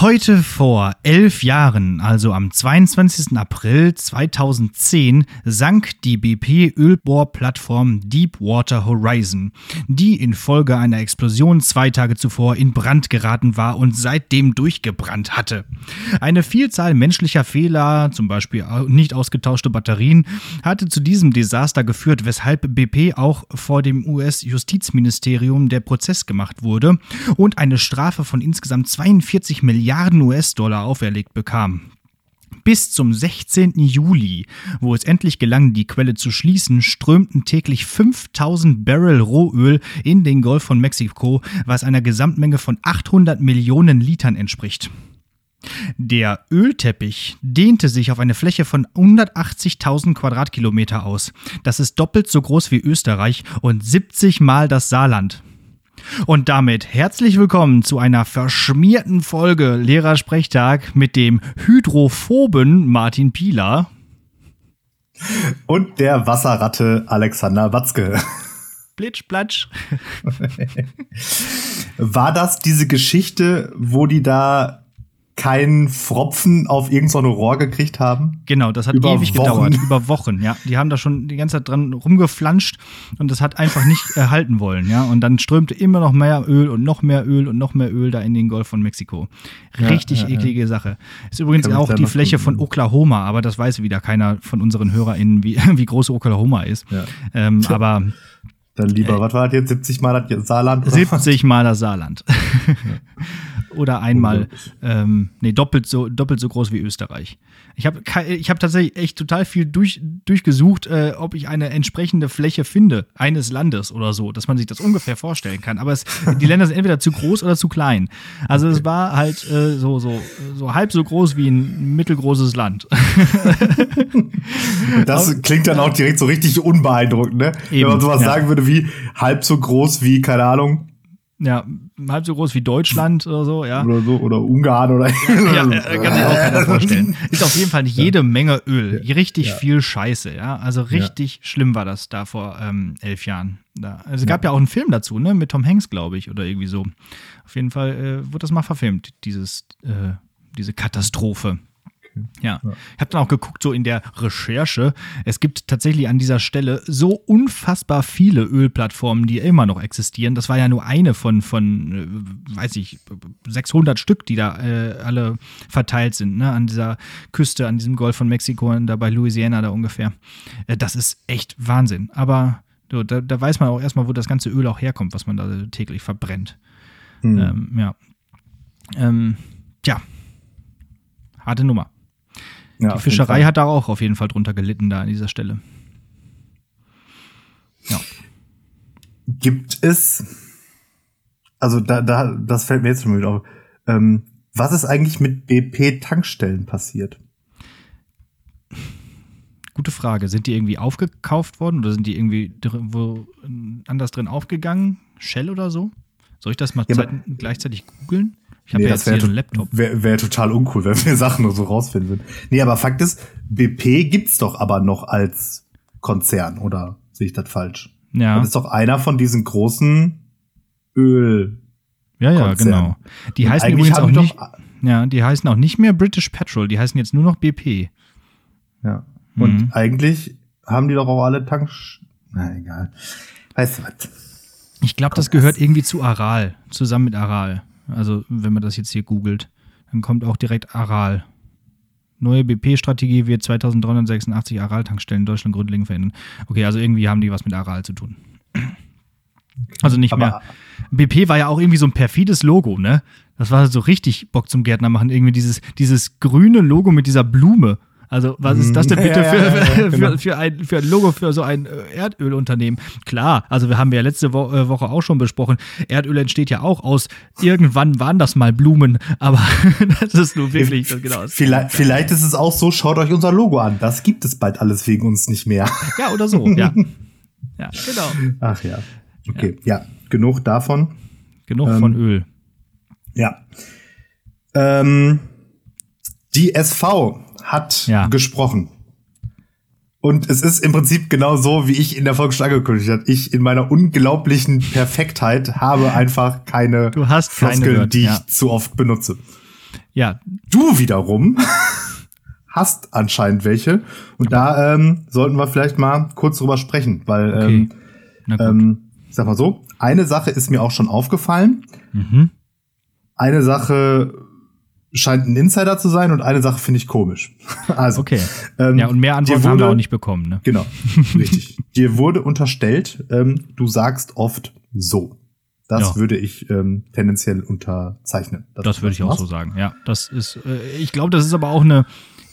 Heute vor elf Jahren, also am 22. April 2010, sank die BP-Ölbohrplattform Deepwater Horizon, die infolge einer Explosion zwei Tage zuvor in Brand geraten war und seitdem durchgebrannt hatte. Eine Vielzahl menschlicher Fehler, zum Beispiel nicht ausgetauschte Batterien, hatte zu diesem Desaster geführt, weshalb BP auch vor dem US-Justizministerium der Prozess gemacht wurde und eine Strafe von insgesamt 42 Milliarden Milliarden US-Dollar auferlegt bekam. Bis zum 16. Juli, wo es endlich gelang, die Quelle zu schließen, strömten täglich 5000 Barrel Rohöl in den Golf von Mexiko, was einer Gesamtmenge von 800 Millionen Litern entspricht. Der Ölteppich dehnte sich auf eine Fläche von 180.000 Quadratkilometer aus. Das ist doppelt so groß wie Österreich und 70 Mal das Saarland. Und damit herzlich willkommen zu einer verschmierten Folge Lehrersprechtag mit dem hydrophoben Martin Pieler. Und der Wasserratte Alexander Watzke. Plitsch, platsch. War das diese Geschichte, wo die da keinen Fropfen auf irgendein Rohr gekriegt haben. Genau, das hat über ewig Wochen. gedauert, über Wochen, ja. Die haben da schon die ganze Zeit dran rumgeflanscht und das hat einfach nicht erhalten wollen, ja. Und dann strömte immer noch mehr Öl und noch mehr Öl und noch mehr Öl da in den Golf von Mexiko. Richtig ja, ja, eklige ja. Sache. Ist übrigens auch die Fläche von Oklahoma, aber das weiß wieder keiner von unseren HörerInnen, wie, wie groß Oklahoma ist. Ähm, aber dann lieber, äh, was war das jetzt? 70 Mal das Saarland? Oder 70 Mal das Saarland. oder einmal, ähm, nee, doppelt so, doppelt so groß wie Österreich. Ich habe ich hab tatsächlich echt total viel durch, durchgesucht, äh, ob ich eine entsprechende Fläche finde, eines Landes oder so, dass man sich das ungefähr vorstellen kann. Aber es, die Länder sind entweder zu groß oder zu klein. Also okay. es war halt äh, so, so, so halb so groß wie ein mittelgroßes Land. das klingt dann auch direkt so richtig unbeeindruckend, ne? Eben, Wenn man sowas ja. sagen würde wie halb so groß wie, keine Ahnung, ja, halb so groß wie Deutschland oder so, ja. Oder so, oder Ungarn oder. Ja, ja äh, kann sich auch keiner vorstellen. Ist auf jeden Fall jede Menge Öl. Richtig ja. viel Scheiße, ja. Also richtig ja. schlimm war das da vor ähm, elf Jahren. Da. Also es gab ja. auch einen Film dazu, ne, mit Tom Hanks, glaube ich, oder irgendwie so. Auf jeden Fall äh, wurde das mal verfilmt, dieses, äh, diese Katastrophe. Ja. ja. Ich habe dann auch geguckt, so in der Recherche. Es gibt tatsächlich an dieser Stelle so unfassbar viele Ölplattformen, die immer noch existieren. Das war ja nur eine von, von äh, weiß ich, 600 Stück, die da äh, alle verteilt sind, ne? an dieser Küste, an diesem Golf von Mexiko, da bei Louisiana da ungefähr. Äh, das ist echt Wahnsinn. Aber so, da, da, weiß man auch erstmal, wo das ganze Öl auch herkommt, was man da täglich verbrennt. Hm. Ähm, ja. Ähm, tja. Harte Nummer. Ja, die Fischerei hat da auch auf jeden Fall drunter gelitten, da an dieser Stelle. Ja. Gibt es, also da, da, das fällt mir jetzt schon wieder auf, ähm, was ist eigentlich mit BP-Tankstellen passiert? Gute Frage. Sind die irgendwie aufgekauft worden oder sind die irgendwie wo anders drin aufgegangen? Shell oder so? Soll ich das mal ja, gleichzeitig googeln? Ich habe nee, ja jetzt hier einen Laptop. Wäre wär total uncool, wenn wir Sachen nur so rausfinden würden. Nee, aber Fakt ist, BP gibt's doch aber noch als Konzern, oder sehe ich das falsch? Ja. Das ist doch einer von diesen großen Öl. Ja, ja, genau. Die Und heißen übrigens auch nicht. Ja, die heißen auch nicht mehr British Petrol, die heißen jetzt nur noch BP. Ja. Und mhm. eigentlich haben die doch auch alle Tanks. Na egal. Weißt du was? Ich glaube, das gehört irgendwie zu Aral, zusammen mit Aral. Also wenn man das jetzt hier googelt, dann kommt auch direkt Aral. Neue BP-Strategie wird 2386 Aral-Tankstellen in Deutschland grundlegend verändern. Okay, also irgendwie haben die was mit Aral zu tun. Also nicht Aber mehr. BP war ja auch irgendwie so ein perfides Logo, ne? Das war so richtig Bock zum Gärtner machen. Irgendwie dieses, dieses grüne Logo mit dieser Blume. Also, was ist das denn bitte für, ja, ja, genau. für, für, ein, für ein Logo für so ein äh, Erdölunternehmen? Klar, also wir haben ja letzte äh, Woche auch schon besprochen, Erdöl entsteht ja auch aus, irgendwann waren das mal Blumen, aber das ist nur wirklich, das, genau. Vielleicht, vielleicht ist es auch so, schaut euch unser Logo an, das gibt es bald alles wegen uns nicht mehr. Ja, oder so, ja. Ja, genau. Ach ja. Okay, ja, genug davon. Genug ähm, von Öl. Ja. Ähm, die SV hat ja. gesprochen. Und es ist im Prinzip genau so, wie ich in der Folge schon angekündigt habe. Ich in meiner unglaublichen Perfektheit habe einfach keine du hast Floskeln, die ich ja. zu oft benutze. Ja. Du wiederum hast anscheinend welche. Und da ähm, sollten wir vielleicht mal kurz drüber sprechen, weil okay. ähm, ähm, ich sag mal so, eine Sache ist mir auch schon aufgefallen. Mhm. Eine Sache scheint ein Insider zu sein und eine Sache finde ich komisch. Also, okay. Ähm, ja, und mehr Antworten wurde, haben wir auch nicht bekommen. Ne? Genau, richtig. dir wurde unterstellt, ähm, du sagst oft so. Das ja. würde ich ähm, tendenziell unterzeichnen. Das würde ich auch so sagen. Ja, das ist. Äh, ich glaube, das ist aber auch eine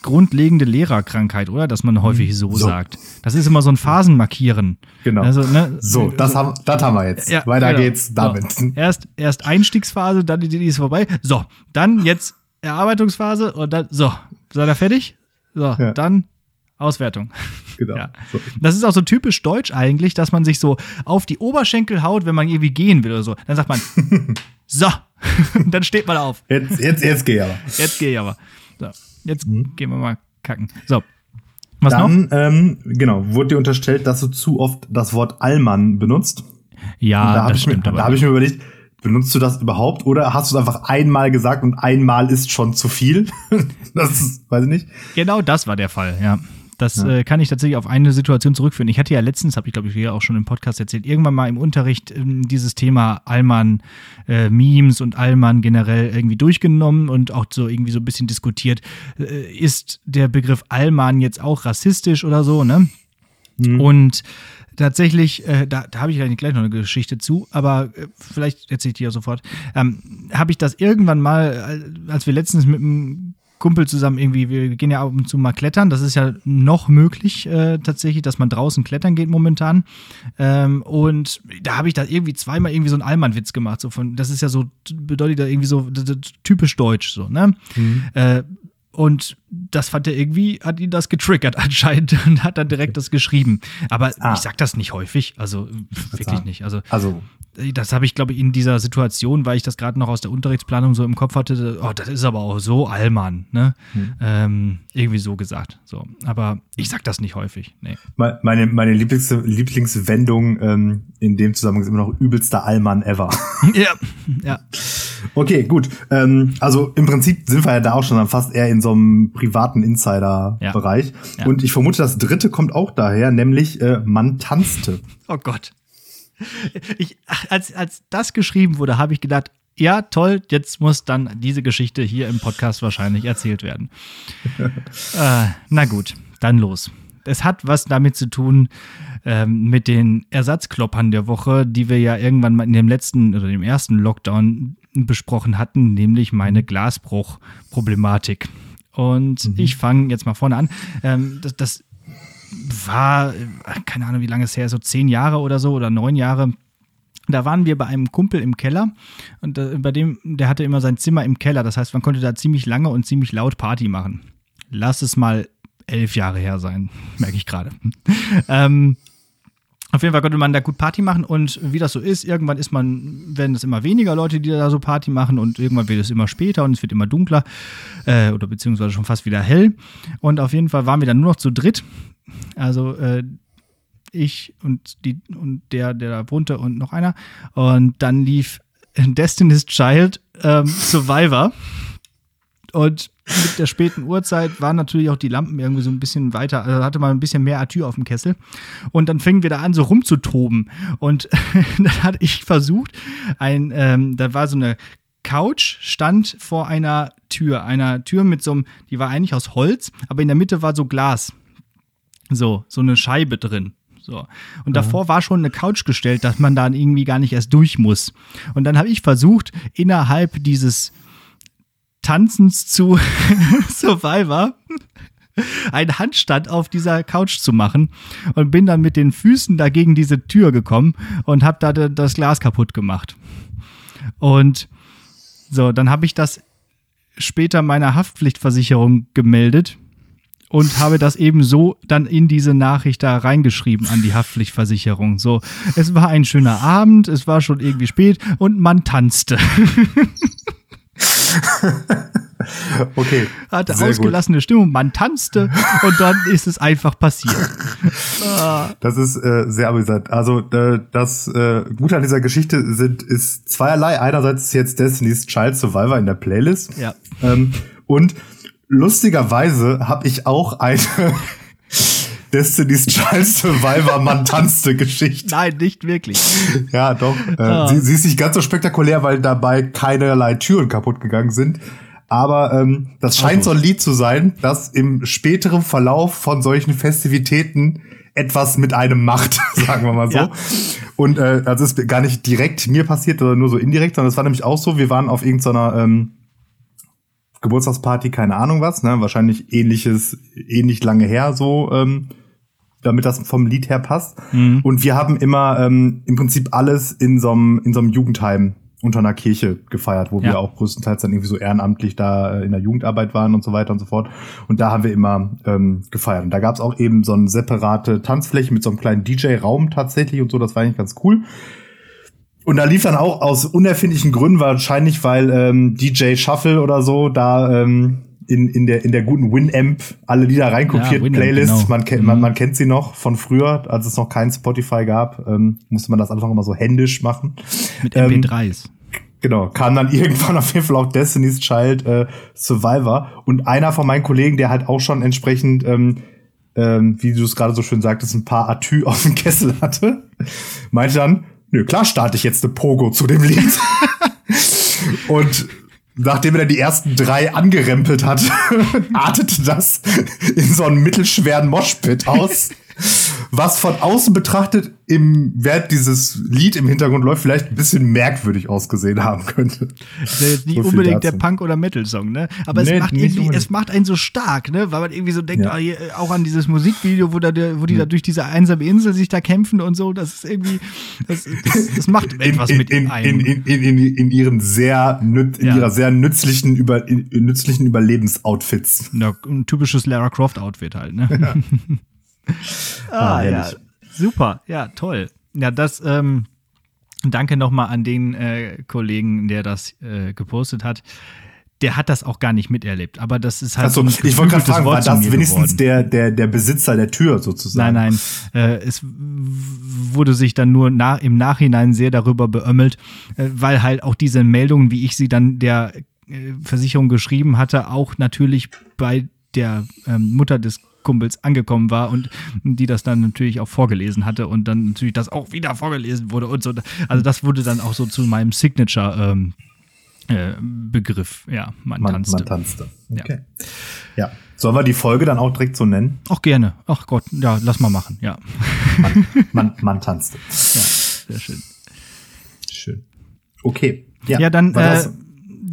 grundlegende Lehrerkrankheit, oder? Dass man häufig so, so. sagt. Das ist immer so ein Phasenmarkieren. Genau. Also, ne, so, das haben, das haben wir jetzt. Ja, Weiter genau. geht's damit. So. Erst, erst Einstiegsphase, dann die, die ist vorbei. So, dann jetzt Erarbeitungsphase und dann, so, seid ihr fertig? So, ja. dann Auswertung. Genau. Ja. So. Das ist auch so typisch deutsch eigentlich, dass man sich so auf die Oberschenkel haut, wenn man irgendwie gehen will oder so. Dann sagt man, so, dann steht man auf. Jetzt, jetzt, jetzt geh aber. Jetzt geh aber. So. Jetzt mhm. gehen wir mal kacken. So. Was Dann, noch? Ähm, genau, wurde dir unterstellt, dass du zu oft das Wort Allmann benutzt. Ja, da das stimmt. Mir, da habe ich mir überlegt, benutzt du das überhaupt oder hast du es einfach einmal gesagt und einmal ist schon zu viel? das ist, weiß ich nicht. Genau das war der Fall, ja. Das ja. äh, kann ich tatsächlich auf eine Situation zurückführen. Ich hatte ja letztens, habe ich glaube ich hier auch schon im Podcast erzählt, irgendwann mal im Unterricht ähm, dieses Thema Allmann äh, und Allmann generell irgendwie durchgenommen und auch so irgendwie so ein bisschen diskutiert. Äh, ist der Begriff Allmann jetzt auch rassistisch oder so, ne? Mhm. Und tatsächlich, äh, da, da habe ich eigentlich gleich noch eine Geschichte zu, aber äh, vielleicht erzähle ich die ja sofort. Ähm, habe ich das irgendwann mal, äh, als wir letztens mit einem Kumpel zusammen irgendwie, wir gehen ja ab und zu mal klettern. Das ist ja noch möglich äh, tatsächlich, dass man draußen klettern geht momentan. Ähm, und da habe ich da irgendwie zweimal irgendwie so einen Allmann-Witz gemacht. So von, das ist ja so, bedeutet ja irgendwie so typisch deutsch, so, ne? Mhm. Äh, und das fand er irgendwie, hat ihn das getriggert anscheinend und hat dann direkt das geschrieben. Aber ah. ich sag das nicht häufig, also wirklich nicht. Also, also das habe ich, glaube ich, in dieser Situation, weil ich das gerade noch aus der Unterrichtsplanung so im Kopf hatte, oh, das ist aber auch so Allmann, ne? Hm. Ähm, irgendwie so gesagt. So. Aber ich sag das nicht häufig. Nee. Meine, meine Lieblings Lieblingswendung ähm, in dem Zusammenhang ist immer noch übelster Allmann ever. ja, ja. Okay, gut. Ähm, also im Prinzip sind wir ja da auch schon fast eher in so einem privaten Insider-Bereich. Ja. Ja. Und ich vermute, das dritte kommt auch daher, nämlich äh, man tanzte. Oh Gott. Ich, als, als das geschrieben wurde, habe ich gedacht, ja, toll, jetzt muss dann diese Geschichte hier im Podcast wahrscheinlich erzählt werden. äh, na gut, dann los. Es hat was damit zu tun ähm, mit den Ersatzkloppern der Woche, die wir ja irgendwann mal in dem letzten oder dem ersten Lockdown besprochen hatten, nämlich meine Glasbruch-Problematik. Und mhm. ich fange jetzt mal vorne an. Ähm, das, das war, keine Ahnung, wie lange es her ist, so zehn Jahre oder so oder neun Jahre. Da waren wir bei einem Kumpel im Keller und äh, bei dem, der hatte immer sein Zimmer im Keller. Das heißt, man konnte da ziemlich lange und ziemlich laut Party machen. Lass es mal elf Jahre her sein, merke ich gerade. ähm, auf jeden Fall konnte man da gut Party machen und wie das so ist, irgendwann ist man, werden es immer weniger Leute, die da so Party machen und irgendwann wird es immer später und es wird immer dunkler äh, oder beziehungsweise schon fast wieder hell. Und auf jeden Fall waren wir dann nur noch zu dritt. Also äh, ich und die und der, der da wohnte und noch einer. Und dann lief Destiny's Child ähm, Survivor. Und mit der späten Uhrzeit waren natürlich auch die Lampen irgendwie so ein bisschen weiter, also hatte man ein bisschen mehr Atür auf dem Kessel. Und dann fingen wir da an, so rumzutoben. Und dann hatte ich versucht, ein, ähm, da war so eine Couch, stand vor einer Tür, einer Tür mit so einem, die war eigentlich aus Holz, aber in der Mitte war so Glas. So, so eine Scheibe drin. So. Und davor war schon eine Couch gestellt, dass man da irgendwie gar nicht erst durch muss. Und dann habe ich versucht, innerhalb dieses Tanzens zu Survivor einen Handstand auf dieser Couch zu machen und bin dann mit den Füßen dagegen diese Tür gekommen und habe da das Glas kaputt gemacht. Und so, dann habe ich das später meiner Haftpflichtversicherung gemeldet und habe das eben so dann in diese Nachricht da reingeschrieben an die Haftpflichtversicherung. So, es war ein schöner Abend, es war schon irgendwie spät und man tanzte. Okay. Hatte ausgelassene gut. Stimmung, man tanzte und dann ist es einfach passiert. das ist äh, sehr amüsant. Also äh, das äh, Gute an dieser Geschichte sind ist zweierlei. Einerseits ist jetzt Destiny's Child Survivor in der Playlist. Ja. Ähm, und lustigerweise habe ich auch eine Destiny's Child Survivor Man tanzte Geschichte. Nein, nicht wirklich. Ja, doch. Ah. sie, sie, ist nicht ganz so spektakulär, weil dabei keinerlei Türen kaputt gegangen sind. Aber ähm, das scheint so ein Lied zu sein, das im späteren Verlauf von solchen Festivitäten etwas mit einem macht, sagen wir mal so. Ja. Und äh, das ist gar nicht direkt mir passiert oder nur so indirekt, sondern es war nämlich auch so, wir waren auf irgendeiner ähm, Geburtstagsparty, keine Ahnung was, ne? Wahrscheinlich ähnliches, ähnlich lange her, so, ähm, damit das vom Lied her passt. Mhm. Und wir haben immer ähm, im Prinzip alles in so einem in so einem Jugendheim unter einer Kirche gefeiert, wo ja. wir auch größtenteils dann irgendwie so ehrenamtlich da äh, in der Jugendarbeit waren und so weiter und so fort. Und da haben wir immer ähm, gefeiert. Und da gab es auch eben so eine separate Tanzfläche mit so einem kleinen DJ-Raum tatsächlich und so. Das war eigentlich ganz cool. Und da lief dann auch aus unerfindlichen Gründen, wahrscheinlich weil ähm, DJ Shuffle oder so da ähm, in, in, der, in der guten Winamp alle Lieder reinkopiert, ja, Playlist. Genau. Man, kennt, man, mhm. man kennt sie noch von früher, als es noch kein Spotify gab, ähm, musste man das einfach immer so händisch machen. Mit MP3s. Ähm, genau, kam dann irgendwann auf jeden Fall auch Destiny's Child äh, Survivor. Und einer von meinen Kollegen, der halt auch schon entsprechend, ähm, ähm, wie du es gerade so schön sagtest, ein paar Atü auf dem Kessel hatte, meinte dann, nö, klar starte ich jetzt eine Pogo zu dem Lied. Und nachdem er die ersten drei angerempelt hat, artete das in so einen mittelschweren Moshpit aus was von außen betrachtet im Wert dieses Lied im Hintergrund läuft, vielleicht ein bisschen merkwürdig ausgesehen haben könnte. Das ist jetzt nicht so unbedingt der Punk- oder Metal-Song, ne? Aber nee, es macht irgendwie, es macht einen so stark, ne? Weil man irgendwie so denkt, ja. Ah, äh, auch an dieses Musikvideo, wo, da, wo die ja. da durch diese einsame Insel sich da kämpfen und so, das ist irgendwie, das, das, das macht etwas in, mit in, einem. In, in, in, in, ihren sehr, in ja. ihrer sehr nützlichen, über, nützlichen Überlebensoutfits. Ja, ein typisches Lara Croft-Outfit halt, ne? Ja. ah, ah ja, super, ja, toll. Ja, das, ähm, danke nochmal an den äh, Kollegen, der das äh, gepostet hat. Der hat das auch gar nicht miterlebt, aber das ist halt. Achso, so ich wollte gerade fragen, war das wenigstens der, der, der Besitzer der Tür sozusagen? Nein, nein. Äh, es wurde sich dann nur nach, im Nachhinein sehr darüber beömmelt, äh, weil halt auch diese Meldungen, wie ich sie dann der äh, Versicherung geschrieben hatte, auch natürlich bei der ähm, Mutter des Kumpels angekommen war und die das dann natürlich auch vorgelesen hatte und dann natürlich das auch wieder vorgelesen wurde und so. Also das wurde dann auch so zu meinem Signature ähm, äh, Begriff. Ja, man, man tanzte. Man tanzte. Okay. Ja. ja. Sollen wir die Folge dann auch direkt so nennen? Auch gerne. Ach Gott, ja, lass mal machen, ja. Man, man, man tanzte. Ja, sehr schön. Schön. Okay. Ja, ja dann äh,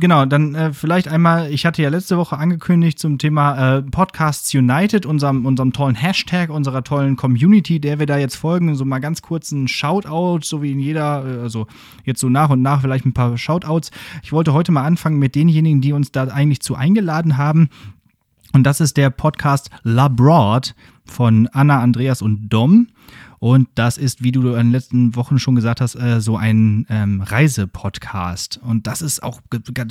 genau, dann äh, vielleicht einmal, ich hatte ja letzte Woche angekündigt zum Thema äh, Podcasts United, unserem, unserem tollen Hashtag, unserer tollen Community, der wir da jetzt folgen, so mal ganz kurz ein Shoutout, so wie in jeder, äh, also jetzt so nach und nach vielleicht ein paar Shoutouts. Ich wollte heute mal anfangen mit denjenigen, die uns da eigentlich zu eingeladen haben. Und das ist der Podcast Labroad von Anna, Andreas und Dom. Und das ist, wie du in den letzten Wochen schon gesagt hast, äh, so ein ähm, Reisepodcast. Und das ist auch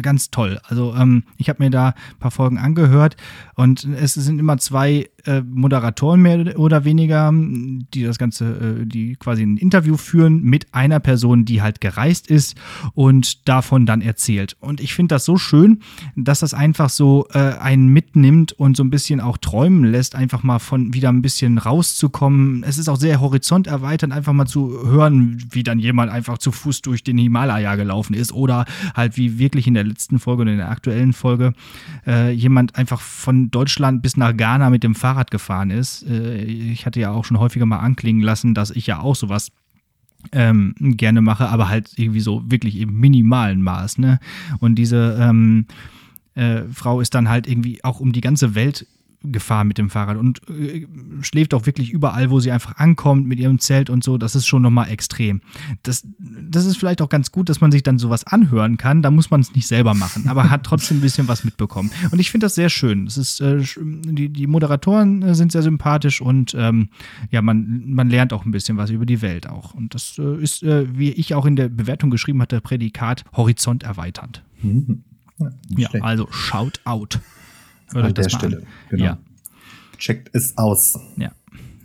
ganz toll. Also ähm, ich habe mir da ein paar Folgen angehört und es sind immer zwei äh, Moderatoren mehr oder weniger, die das Ganze, äh, die quasi ein Interview führen mit einer Person, die halt gereist ist und davon dann erzählt. Und ich finde das so schön, dass das einfach so äh, einen mitnimmt und so ein bisschen auch träumen lässt, einfach mal von wieder ein bisschen rauszukommen. Es ist auch sehr horizont erweiternd, einfach mal zu hören, wie dann jemand einfach zu Fuß durch den Himalaya gelaufen ist oder halt wie wirklich in der letzten Folge oder in der aktuellen Folge äh, jemand einfach von Deutschland bis nach Ghana mit dem Fahrrad Fahrrad gefahren ist. Äh, ich hatte ja auch schon häufiger mal anklingen lassen, dass ich ja auch sowas ähm, gerne mache, aber halt irgendwie so wirklich im minimalen Maß. Ne? Und diese ähm, äh, Frau ist dann halt irgendwie auch um die ganze Welt Gefahr mit dem Fahrrad und äh, schläft auch wirklich überall, wo sie einfach ankommt mit ihrem Zelt und so. Das ist schon nochmal extrem. Das, das ist vielleicht auch ganz gut, dass man sich dann sowas anhören kann. Da muss man es nicht selber machen, aber hat trotzdem ein bisschen was mitbekommen. Und ich finde das sehr schön. Das ist, äh, die, die Moderatoren äh, sind sehr sympathisch und ähm, ja, man, man lernt auch ein bisschen was über die Welt auch. Und das äh, ist, äh, wie ich auch in der Bewertung geschrieben hatte, Prädikat horizont erweiternd. Mhm. Ja, also shout out. Hört An der Stelle, an. genau. Ja. Checkt es aus. Ja,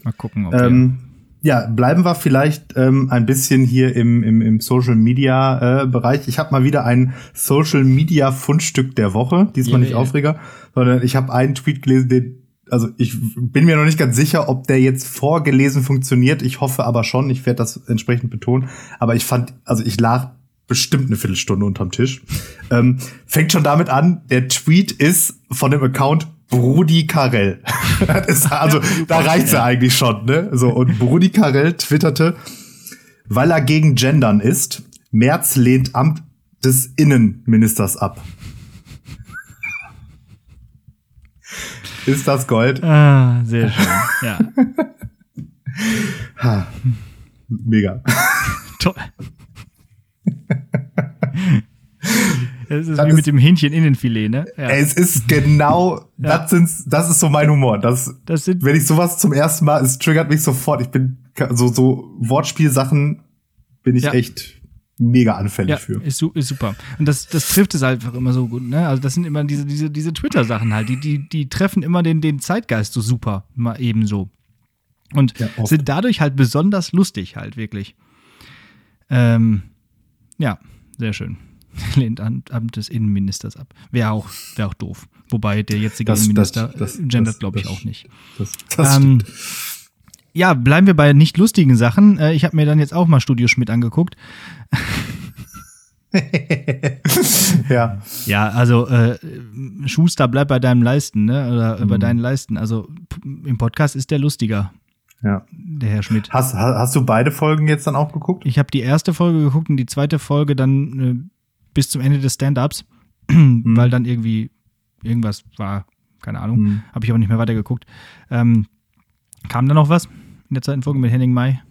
mal gucken, ob ähm, ja, bleiben wir vielleicht ähm, ein bisschen hier im, im, im Social Media äh, Bereich. Ich habe mal wieder ein Social Media Fundstück der Woche. Diesmal yeah, nicht yeah. Aufreger, sondern ich habe einen Tweet gelesen, den also ich bin mir noch nicht ganz sicher, ob der jetzt vorgelesen funktioniert. Ich hoffe aber schon. Ich werde das entsprechend betonen. Aber ich fand, also ich lag bestimmt eine Viertelstunde unterm Tisch. Ähm, fängt schon damit an, der Tweet ist von dem Account Brudi Karel. ist, also da reicht's ja eigentlich schon, ne? So und Brudi Karel twitterte, weil er gegen Gendern ist, Merz lehnt Amt des Innenministers ab. Ist das Gold? Ah, sehr schön. Ja. Mega. Toll. Es ist das wie ist, mit dem Hähnchen Innenfilet, ne? Ja. Es ist genau, ja. das, sind, das ist so mein Humor. Das, das sind, wenn ich sowas zum ersten Mal, es triggert mich sofort. Ich bin so, so Wortspielsachen bin ich ja. echt mega anfällig für. Ist, ist super. Und das, das trifft es einfach immer so gut, ne? Also das sind immer diese, diese, diese Twitter-Sachen halt, die, die, die treffen immer den, den Zeitgeist so super, mal ebenso. Und sind dadurch halt besonders lustig, halt, wirklich. Ähm, ja, sehr schön. Lehnt Amt des Innenministers ab. Wäre auch, wär auch doof. Wobei der jetzige das, Innenminister das, das, gendert, glaube ich, auch nicht. Das, ähm, ja, bleiben wir bei nicht lustigen Sachen. Äh, ich habe mir dann jetzt auch mal Studio Schmidt angeguckt. ja. Ja, also äh, Schuster, bleib bei deinem Leisten, ne? Oder mhm. bei deinen Leisten. Also im Podcast ist der lustiger. Ja. Der Herr Schmidt. Hast, hast du beide Folgen jetzt dann auch geguckt? Ich habe die erste Folge geguckt und die zweite Folge dann äh, bis zum Ende des Stand-ups, mhm. weil dann irgendwie irgendwas war, keine Ahnung. Mhm. Habe ich aber nicht mehr weitergeguckt. Ähm, kam da noch was? in der zweiten Folge mit Henning Mai?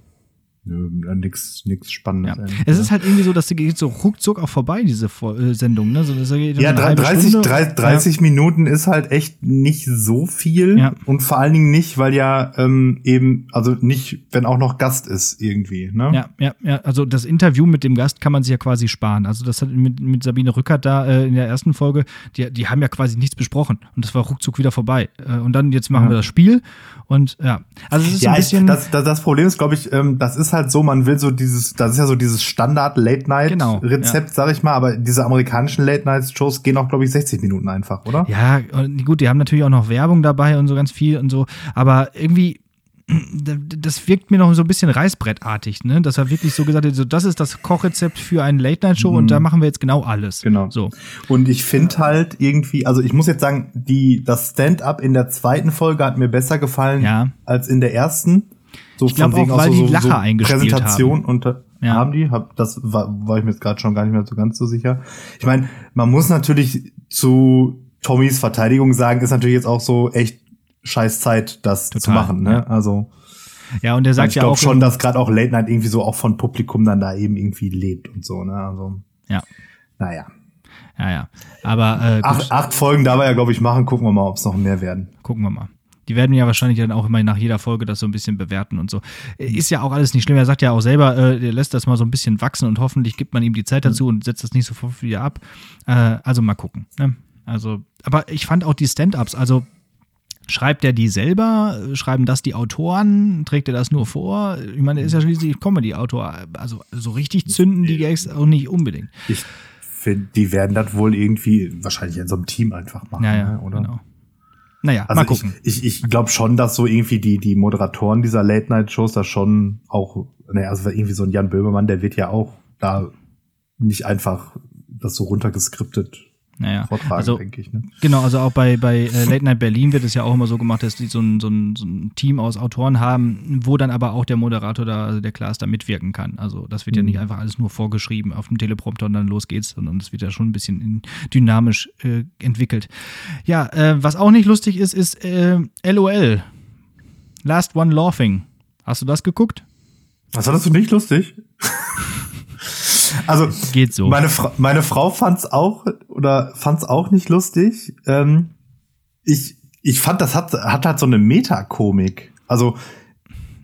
Nö, nix, nix Spannendes. Ja. Es ist halt irgendwie so, dass die geht so ruckzuck auch vorbei, diese äh, Sendung. Ne? So, ja, 30, 30, 30 ja. Minuten ist halt echt nicht so viel. Ja. Und vor allen Dingen nicht, weil ja ähm, eben, also nicht, wenn auch noch Gast ist irgendwie. Ne? Ja, ja, ja. Also das Interview mit dem Gast kann man sich ja quasi sparen. Also das hat mit, mit Sabine Rückert da äh, in der ersten Folge, die, die haben ja quasi nichts besprochen. Und das war ruckzuck wieder vorbei. Äh, und dann jetzt machen wir das Spiel. Und ja, also es ist ja, ein bisschen. Das, das, das Problem ist, glaube ich, ähm, das ist halt so, man will so dieses, das ist ja so dieses Standard-Late-Night-Rezept, genau, ja. sag ich mal, aber diese amerikanischen Late-Night-Shows gehen auch, glaube ich, 60 Minuten einfach, oder? Ja, gut, die haben natürlich auch noch Werbung dabei und so ganz viel und so, aber irgendwie das wirkt mir noch so ein bisschen reißbrettartig, ne? Dass er wirklich so gesagt hat, so das ist das Kochrezept für eine Late-Night-Show mhm. und da machen wir jetzt genau alles. Genau. So. Und ich finde halt irgendwie, also ich muss jetzt sagen, die, das Stand-up in der zweiten Folge hat mir besser gefallen ja. als in der ersten. So ich glaube auch, weil so, die Lacher so eingespielt Präsentation haben. Und, ja. haben die, hab, das war, war ich mir jetzt gerade schon gar nicht mehr so ganz so sicher. Ich meine, man muss natürlich zu Tommys Verteidigung sagen, ist natürlich jetzt auch so echt scheiß Zeit, das Total, zu machen. Ne? Ja. Also ja, und er sagt ich ja auch schon, dass gerade auch Late Night irgendwie so auch von Publikum dann da eben irgendwie lebt und so. Ne? Also ja, naja. Ja, ja. Aber äh, acht, acht Folgen da wir ja, glaube ich, machen. Gucken wir mal, ob es noch mehr werden. Gucken wir mal. Die werden ja wahrscheinlich dann auch immer nach jeder Folge das so ein bisschen bewerten und so. Ist ja auch alles nicht schlimm. Er sagt ja auch selber, äh, er lässt das mal so ein bisschen wachsen und hoffentlich gibt man ihm die Zeit dazu mhm. und setzt das nicht sofort wieder ab. Äh, also mal gucken. Ne? Also, aber ich fand auch die Stand-ups, also Schreibt er die selber? Schreiben das die Autoren? Trägt er das nur vor? Ich meine, er ist ja schließlich Comedy-Autor. Also so richtig zünden die Gags auch nicht unbedingt. Ich finde, die werden das wohl irgendwie wahrscheinlich in so einem Team einfach machen, ja, ja, ne, oder? Genau. Naja, also mal gucken. Ich, ich, ich glaube schon, dass so irgendwie die, die Moderatoren dieser Late-Night-Shows da schon auch, naja, also irgendwie so ein Jan Böhmermann, der wird ja auch da nicht einfach das so runtergeskriptet naja, vortragen, also, denke ich. Ne? Genau, also auch bei, bei äh, Late Night Berlin wird es ja auch immer so gemacht, dass die so ein, so, ein, so ein Team aus Autoren haben, wo dann aber auch der Moderator da, also der Klaas da mitwirken kann. Also das wird mhm. ja nicht einfach alles nur vorgeschrieben auf dem Teleprompter und dann los geht's, sondern es wird ja schon ein bisschen dynamisch äh, entwickelt. Ja, äh, was auch nicht lustig ist, ist äh, LOL. Last One Laughing. Hast du das geguckt? Was fandest du nicht lustig? Also geht so. Meine, Fra meine Frau fand's auch oder fand's auch nicht lustig. Ähm, ich ich fand, das hat hat halt so eine Metakomik. Also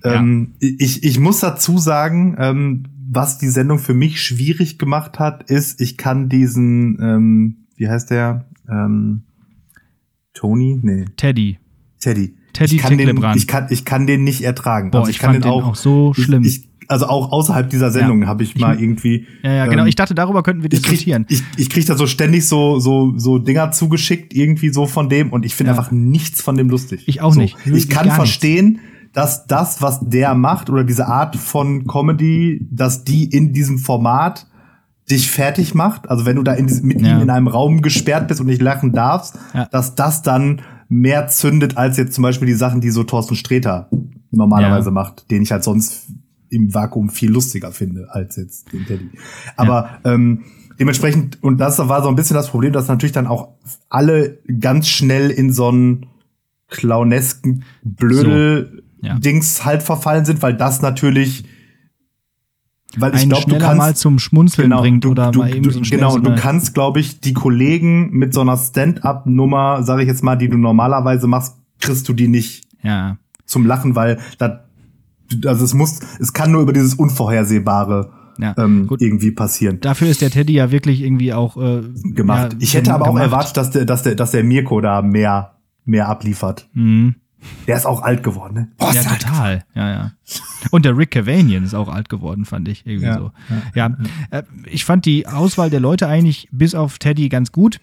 ähm, ja. ich ich muss dazu sagen, ähm, was die Sendung für mich schwierig gemacht hat, ist, ich kann diesen ähm, wie heißt der? Ähm, Tony? Nee. Teddy. Teddy. Teddy ich kann, den, ich, kann, ich kann den nicht ertragen. Boah, also ich, ich kann den auch, auch, so schlimm. Ich, also auch außerhalb dieser Sendung ja. habe ich mal irgendwie. Ja, ja, genau. Ähm, ich dachte, darüber könnten wir diskutieren. Ich krieg, ich, ich krieg da so ständig so so so Dinger zugeschickt irgendwie so von dem und ich finde ja. einfach nichts von dem lustig. Ich auch so, nicht. Ich kann verstehen, dass das, was der macht oder diese Art von Comedy, dass die in diesem Format dich fertig macht. Also wenn du da in, mit ja. ihm in einem Raum gesperrt bist und nicht lachen darfst, dass das dann mehr zündet als jetzt zum Beispiel die Sachen, die so Thorsten Sträter normalerweise macht, den ich halt sonst im Vakuum viel lustiger finde als jetzt den Teddy. Aber ja. ähm, dementsprechend, und das war so ein bisschen das Problem, dass natürlich dann auch alle ganz schnell in so einen clownesken Blödel so, ja. Dings halt verfallen sind, weil das natürlich weil ich glaube, du kannst mal zum Schmunzeln genau, bringt oder du, mal eben du, so Genau, du kannst, glaube ich, die Kollegen mit so einer Stand-up-Nummer, sage ich jetzt mal, die du normalerweise machst, kriegst du die nicht ja. zum Lachen, weil da also es muss, es kann nur über dieses Unvorhersehbare ja, ähm, irgendwie passieren. Dafür ist der Teddy ja wirklich irgendwie auch äh, gemacht. Ja, ich hätte aber gemacht. auch erwartet, dass der, dass der, dass der Mirko da mehr, mehr abliefert. Mhm. Der ist auch alt geworden, ne? Boah, ja, total. Ja, ja. Und der Rick Cavanian ist auch alt geworden, fand ich irgendwie ja, so. Ja, ja. Äh, ich fand die Auswahl der Leute eigentlich bis auf Teddy ganz gut.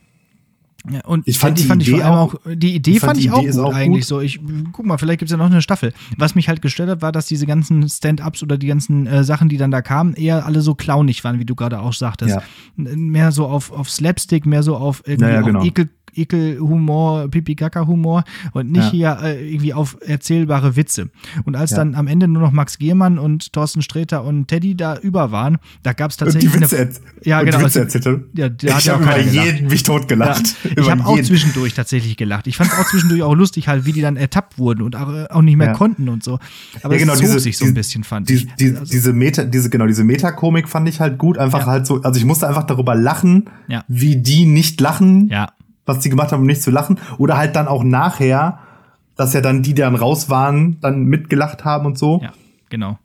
Ja, und ich fand, die, fand ich auch, die Idee fand, fand ich auch gut auch eigentlich gut. so. Ich guck mal, vielleicht gibt's ja noch eine Staffel. Was mich halt gestört hat, war, dass diese ganzen Stand-ups oder die ganzen äh, Sachen, die dann da kamen, eher alle so clownig waren, wie du gerade auch sagtest. Ja. Mehr so auf, auf Slapstick, mehr so auf irgendwie ja, genau. Ekel Ekelhumor, Pipi-Kaka-Humor und nicht ja. hier äh, irgendwie auf erzählbare Witze. Und als ja. dann am Ende nur noch Max Gehmann und Thorsten Sträter und Teddy da über waren, da gab es tatsächlich. Und die Witze, eine, ja, genau, die Witze also, erzählt ja, da Ich habe über jeden mich totgelacht. Ja, ich habe auch zwischendurch tatsächlich gelacht. Ich fand es auch zwischendurch auch lustig, halt, wie die dann ertappt wurden und auch nicht mehr konnten und so. Aber ja, genau, es diese, sich so ein bisschen, fand die, ich. Die, also, diese Meta, diese, genau, diese Metakomik fand ich halt gut. Einfach halt so, also ich musste einfach darüber lachen, wie die nicht lachen. Ja was die gemacht haben, um nicht zu lachen. Oder halt dann auch nachher, dass ja dann die, die dann raus waren, dann mitgelacht haben und so. Ja, genau.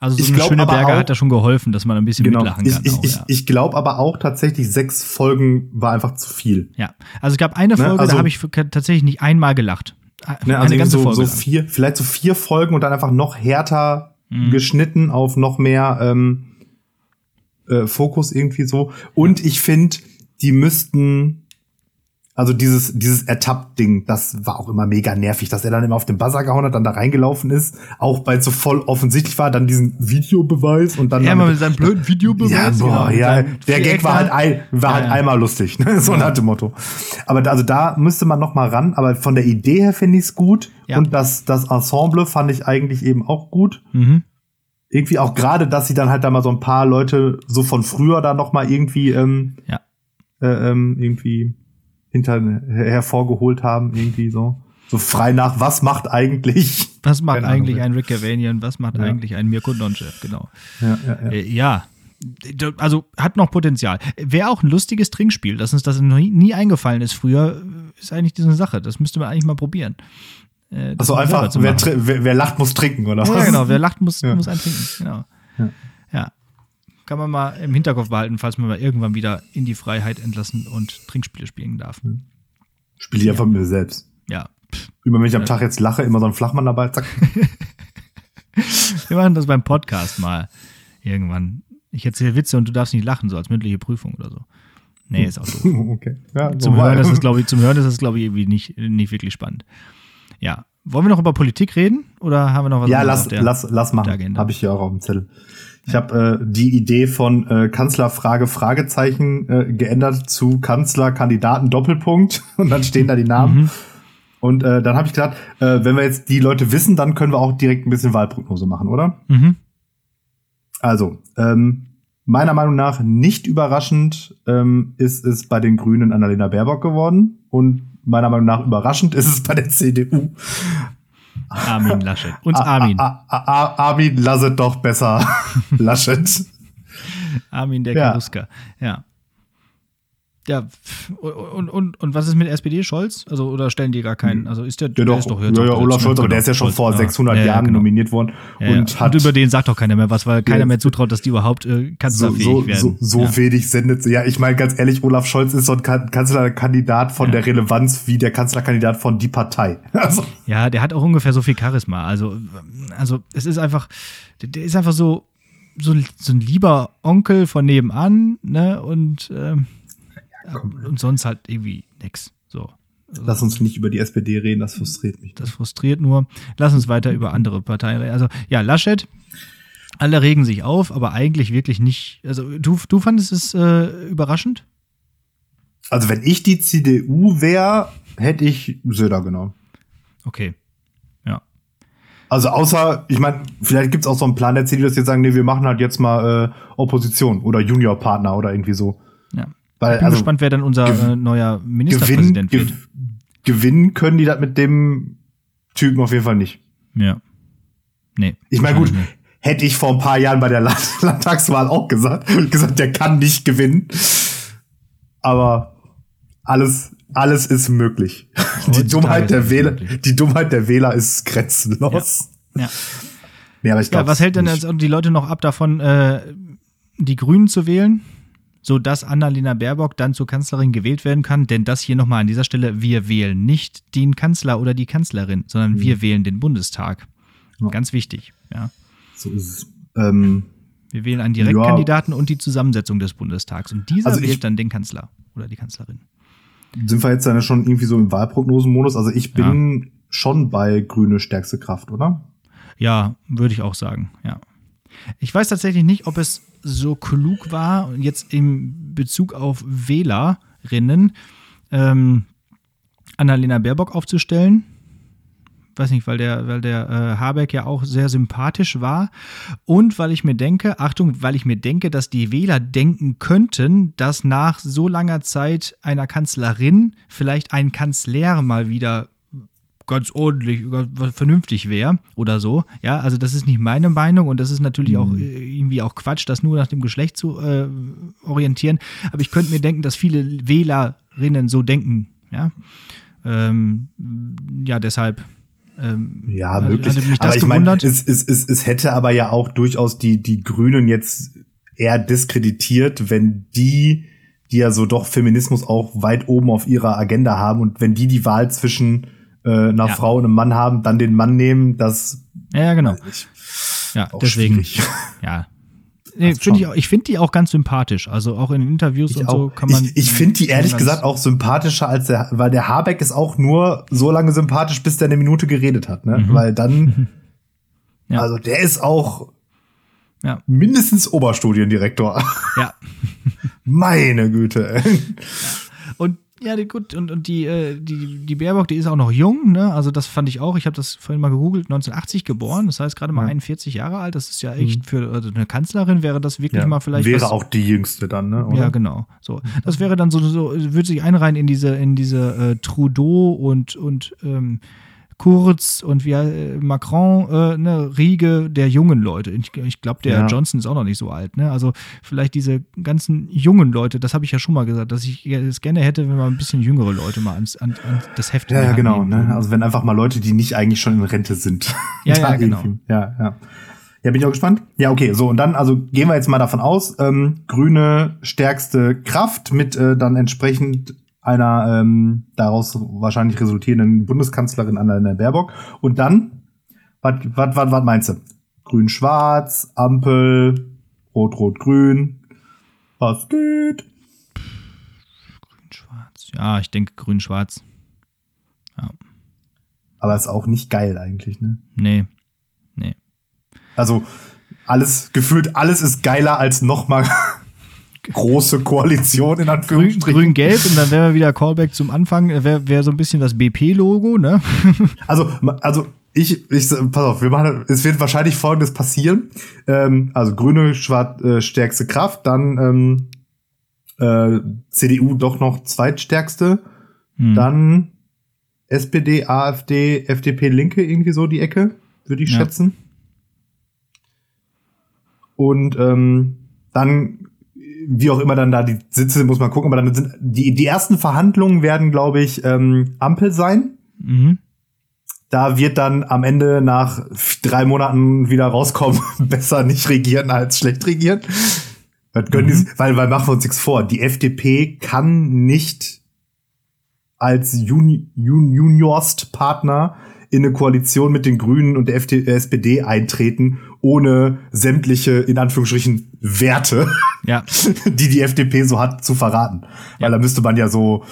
Also so ich eine schöne Berge hat da schon geholfen, dass man ein bisschen genau, mitlachen kann. Ich, ich, ja. ich glaube aber auch tatsächlich, sechs Folgen war einfach zu viel. Ja, also es gab eine ne, Folge, ne? also, da habe ich tatsächlich nicht einmal gelacht. Ne, also eine ganze so, Folge. So vier, vielleicht so vier Folgen und dann einfach noch härter mhm. geschnitten auf noch mehr ähm, äh, Fokus irgendwie so. Und ich finde, die müssten also dieses, dieses Ertappt-Ding, das war auch immer mega nervig, dass er dann immer auf den Buzzer gehauen hat, dann da reingelaufen ist, auch weil es so voll offensichtlich war, dann diesen Videobeweis und dann. Ja, mal mit seinem blöden Videobeweis. Ja, boah, genau, ja. Der Gag war halt, ein, war halt ja, halt einmal lustig, ne? so ja. nach dem Motto. Aber da, also da müsste man noch mal ran, aber von der Idee her finde ich es gut. Ja. Und das, das Ensemble fand ich eigentlich eben auch gut. Mhm. Irgendwie auch gerade, dass sie dann halt da mal so ein paar Leute so von früher da noch mal irgendwie, ähm, ja. äh, ähm, irgendwie hinter hervorgeholt haben, irgendwie so. So frei nach, was macht eigentlich? Was macht eigentlich Ahnung. ein Rick Cavanian? Was macht ja. eigentlich ein Mirko Nonchef? Genau. Ja, ja. Äh, ja, also hat noch Potenzial. Wäre auch ein lustiges Trinkspiel, dass uns das nie, nie eingefallen ist früher, ist eigentlich diese Sache. Das müsste man eigentlich mal probieren. Äh, also einfach, wer, wer, wer, lacht, muss trinken, oder was? Ja, genau, wer lacht, muss, muss einen trinken. Genau. Ja. ja kann man mal im Hinterkopf behalten, falls man mal irgendwann wieder in die Freiheit entlassen und Trinkspiele spielen darf. Hm. Spiele ich einfach mit mir selbst. Ja. Immer wenn ich am Tag jetzt lache, immer so ein Flachmann dabei, zack. Wir machen das beim Podcast mal irgendwann. Ich erzähle Witze und du darfst nicht lachen, so als mündliche Prüfung oder so. Nee, ist auch so. okay. Ja, zum, Hören ist das, ich, zum Hören ist das, glaube ich, irgendwie nicht, nicht wirklich spannend. Ja. Wollen wir noch über Politik reden? Oder haben wir noch was Ja, lass, lass, lass machen. Habe ich hier auch auf dem Zettel. Ich habe äh, die Idee von äh, Kanzlerfrage Fragezeichen äh, geändert zu Kanzlerkandidaten Doppelpunkt und dann stehen da die Namen. Mhm. Und äh, dann habe ich gedacht, äh, wenn wir jetzt die Leute wissen, dann können wir auch direkt ein bisschen Wahlprognose machen, oder? Mhm. Also, ähm, meiner Meinung nach nicht überraschend ähm, ist es bei den Grünen Annalena Baerbock geworden und meiner Meinung nach überraschend ist es bei der CDU Armin Laschet. Uns Armin. Armin, lass es doch besser. Laschet. Armin der ja. Karuska. Ja. Ja, und, und, und was ist mit SPD Scholz? Also, oder stellen die gar keinen? Also ist der, der, der ist doch jetzt. Ja, ja, Olaf Scholz, aber der ist ja schon vor 600 ja, Jahren genau. nominiert worden. Ja, und, hat, und über den sagt doch keiner mehr was, weil keiner mehr zutraut, dass die überhaupt äh, kanzlerfähig so, so, werden. So, so wenig sendet sie. Ja, ich meine ganz ehrlich, Olaf Scholz ist so ein Kanzlerkandidat von der Relevanz wie der Kanzlerkandidat von die Partei. Also. Ja, der hat auch ungefähr so viel Charisma. Also, also es ist einfach, der ist einfach so, so, so ein lieber Onkel von nebenan, ne? Und ähm, und sonst halt irgendwie nix. So. Lass uns nicht über die SPD reden, das frustriert mich. Das frustriert nur. Lass uns weiter über andere Parteien reden. Also, ja, Laschet, alle regen sich auf, aber eigentlich wirklich nicht. Also, du, du fandest es äh, überraschend? Also, wenn ich die CDU wäre, hätte ich Söder genommen. Okay. Ja. Also, außer, ich meine, vielleicht gibt es auch so einen Plan der CDU, dass jetzt sagen, nee, wir machen halt jetzt mal äh, Opposition oder Juniorpartner oder irgendwie so. Ja. Weil, ich bin also, gespannt, wer dann unser äh, neuer Ministerpräsident gewinn, wird. Gewinnen können die das mit dem Typen auf jeden Fall nicht. Ja. Nee. Ich meine, gut, nicht. hätte ich vor ein paar Jahren bei der Landtagswahl auch gesagt, gesagt, der kann nicht gewinnen. Aber alles, alles ist möglich. Die Dummheit der Wähler, möglich. die Dummheit der Wähler ist grenzenlos. Ja. ja. ja aber ich glaub, ja, was hält denn jetzt die Leute noch ab davon, äh, die Grünen zu wählen? So dass Annalena Baerbock dann zur Kanzlerin gewählt werden kann. Denn das hier nochmal an dieser Stelle, wir wählen nicht den Kanzler oder die Kanzlerin, sondern mhm. wir wählen den Bundestag. Ja. Ganz wichtig, ja. So ist es. Ähm, wir wählen einen Direktkandidaten ja. und die Zusammensetzung des Bundestags. Und dieser also wählt dann den Kanzler oder die Kanzlerin. Sind wir jetzt dann schon irgendwie so im Wahlprognosenmodus? Also ich bin ja. schon bei grüne stärkste Kraft, oder? Ja, würde ich auch sagen, ja. Ich weiß tatsächlich nicht, ob es so klug war, jetzt im Bezug auf Wählerinnen ähm, Annalena Baerbock aufzustellen. Weiß nicht, weil der, weil der äh, Habeck ja auch sehr sympathisch war. Und weil ich mir denke, Achtung, weil ich mir denke, dass die Wähler denken könnten, dass nach so langer Zeit einer Kanzlerin vielleicht ein Kanzler mal wieder ganz ordentlich, vernünftig wäre oder so. Ja, also das ist nicht meine Meinung und das ist natürlich mhm. auch äh, irgendwie auch Quatsch, das nur nach dem Geschlecht zu äh, orientieren. Aber ich könnte mir denken, dass viele Wählerinnen so denken. Ja, ähm, ja deshalb. Ähm, ja, möglich. aber ich meine, es, es, es, es hätte aber ja auch durchaus die, die Grünen jetzt eher diskreditiert, wenn die, die ja so doch Feminismus auch weit oben auf ihrer Agenda haben und wenn die die Wahl zwischen äh, einer ja. Frau und einem Mann haben, dann den Mann nehmen, das. Ja, genau. Ja, deswegen. Ja. Nee, find ich ich finde die auch ganz sympathisch. Also auch in Interviews ich und auch. so kann man. Ich, ich finde die ehrlich gesagt auch sympathischer als der, weil der Habeck ist auch nur so lange sympathisch, bis der eine Minute geredet hat, ne? Mhm. Weil dann, ja. also der ist auch ja. mindestens Oberstudiendirektor. Ja. Meine Güte. Ja. Ja, gut, und, und die, äh, die, die Baerbock, die ist auch noch jung, ne? Also das fand ich auch. Ich habe das vorhin mal gegoogelt, 1980 geboren, das heißt gerade mal ja. 41 Jahre alt. Das ist ja echt mhm. für also eine Kanzlerin wäre das wirklich ja, mal vielleicht. Wäre was, auch die jüngste dann, ne? Oder? Ja, genau. So. Das wäre dann so, so würde sich einreihen in diese, in diese äh, Trudeau und, und ähm, Kurz und wie äh, Macron, äh, ne, Riege der jungen Leute. Ich, ich glaube, der ja. Johnson ist auch noch nicht so alt. Ne? Also vielleicht diese ganzen jungen Leute, das habe ich ja schon mal gesagt, dass ich es gerne hätte, wenn man ein bisschen jüngere Leute mal ans, an, an das Heft Ja, ja genau. Ne? Also wenn einfach mal Leute, die nicht eigentlich schon in Rente sind. Ja, ja, genau. Ja, ja. Ja, bin ich auch gespannt. Ja, okay, so und dann, also gehen wir jetzt mal davon aus, ähm, grüne stärkste Kraft mit äh, dann entsprechend einer ähm, daraus wahrscheinlich resultierenden Bundeskanzlerin Annalena Baerbock. Und dann, was meinst du? Grün-Schwarz, Ampel, Rot-Rot-Grün. Was geht? Grün-Schwarz. Ja, ich denke Grün-Schwarz. Ja. Aber ist auch nicht geil eigentlich, ne? Nee. Nee. Also alles gefühlt alles ist geiler als nochmal große Koalition in Anführungsstrichen. Grün-Gelb und dann wären wir wieder Callback zum Anfang, wäre wär so ein bisschen das BP-Logo, ne? also, also ich, ich, pass auf, wir machen, es wird wahrscheinlich folgendes passieren. Ähm, also grüne schwarz, äh, stärkste Kraft, dann ähm, äh, CDU doch noch zweitstärkste, hm. dann SPD, AfD, FDP, Linke, irgendwie so die Ecke, würde ich ja. schätzen. Und ähm, dann wie auch immer dann da die Sitze, muss man gucken, aber dann sind die, die ersten Verhandlungen werden, glaube ich, ähm, Ampel sein. Mhm. Da wird dann am Ende nach drei Monaten wieder rauskommen, besser nicht regieren als schlecht regieren. Das können mhm. die, weil, weil machen wir uns nichts vor. Die FDP kann nicht als Juni, Jun, Juniorst-Partner in eine Koalition mit den Grünen und der FD, SPD eintreten, ohne sämtliche, in Anführungsstrichen, Werte, ja. die die FDP so hat, zu verraten. Ja. Weil da müsste man ja so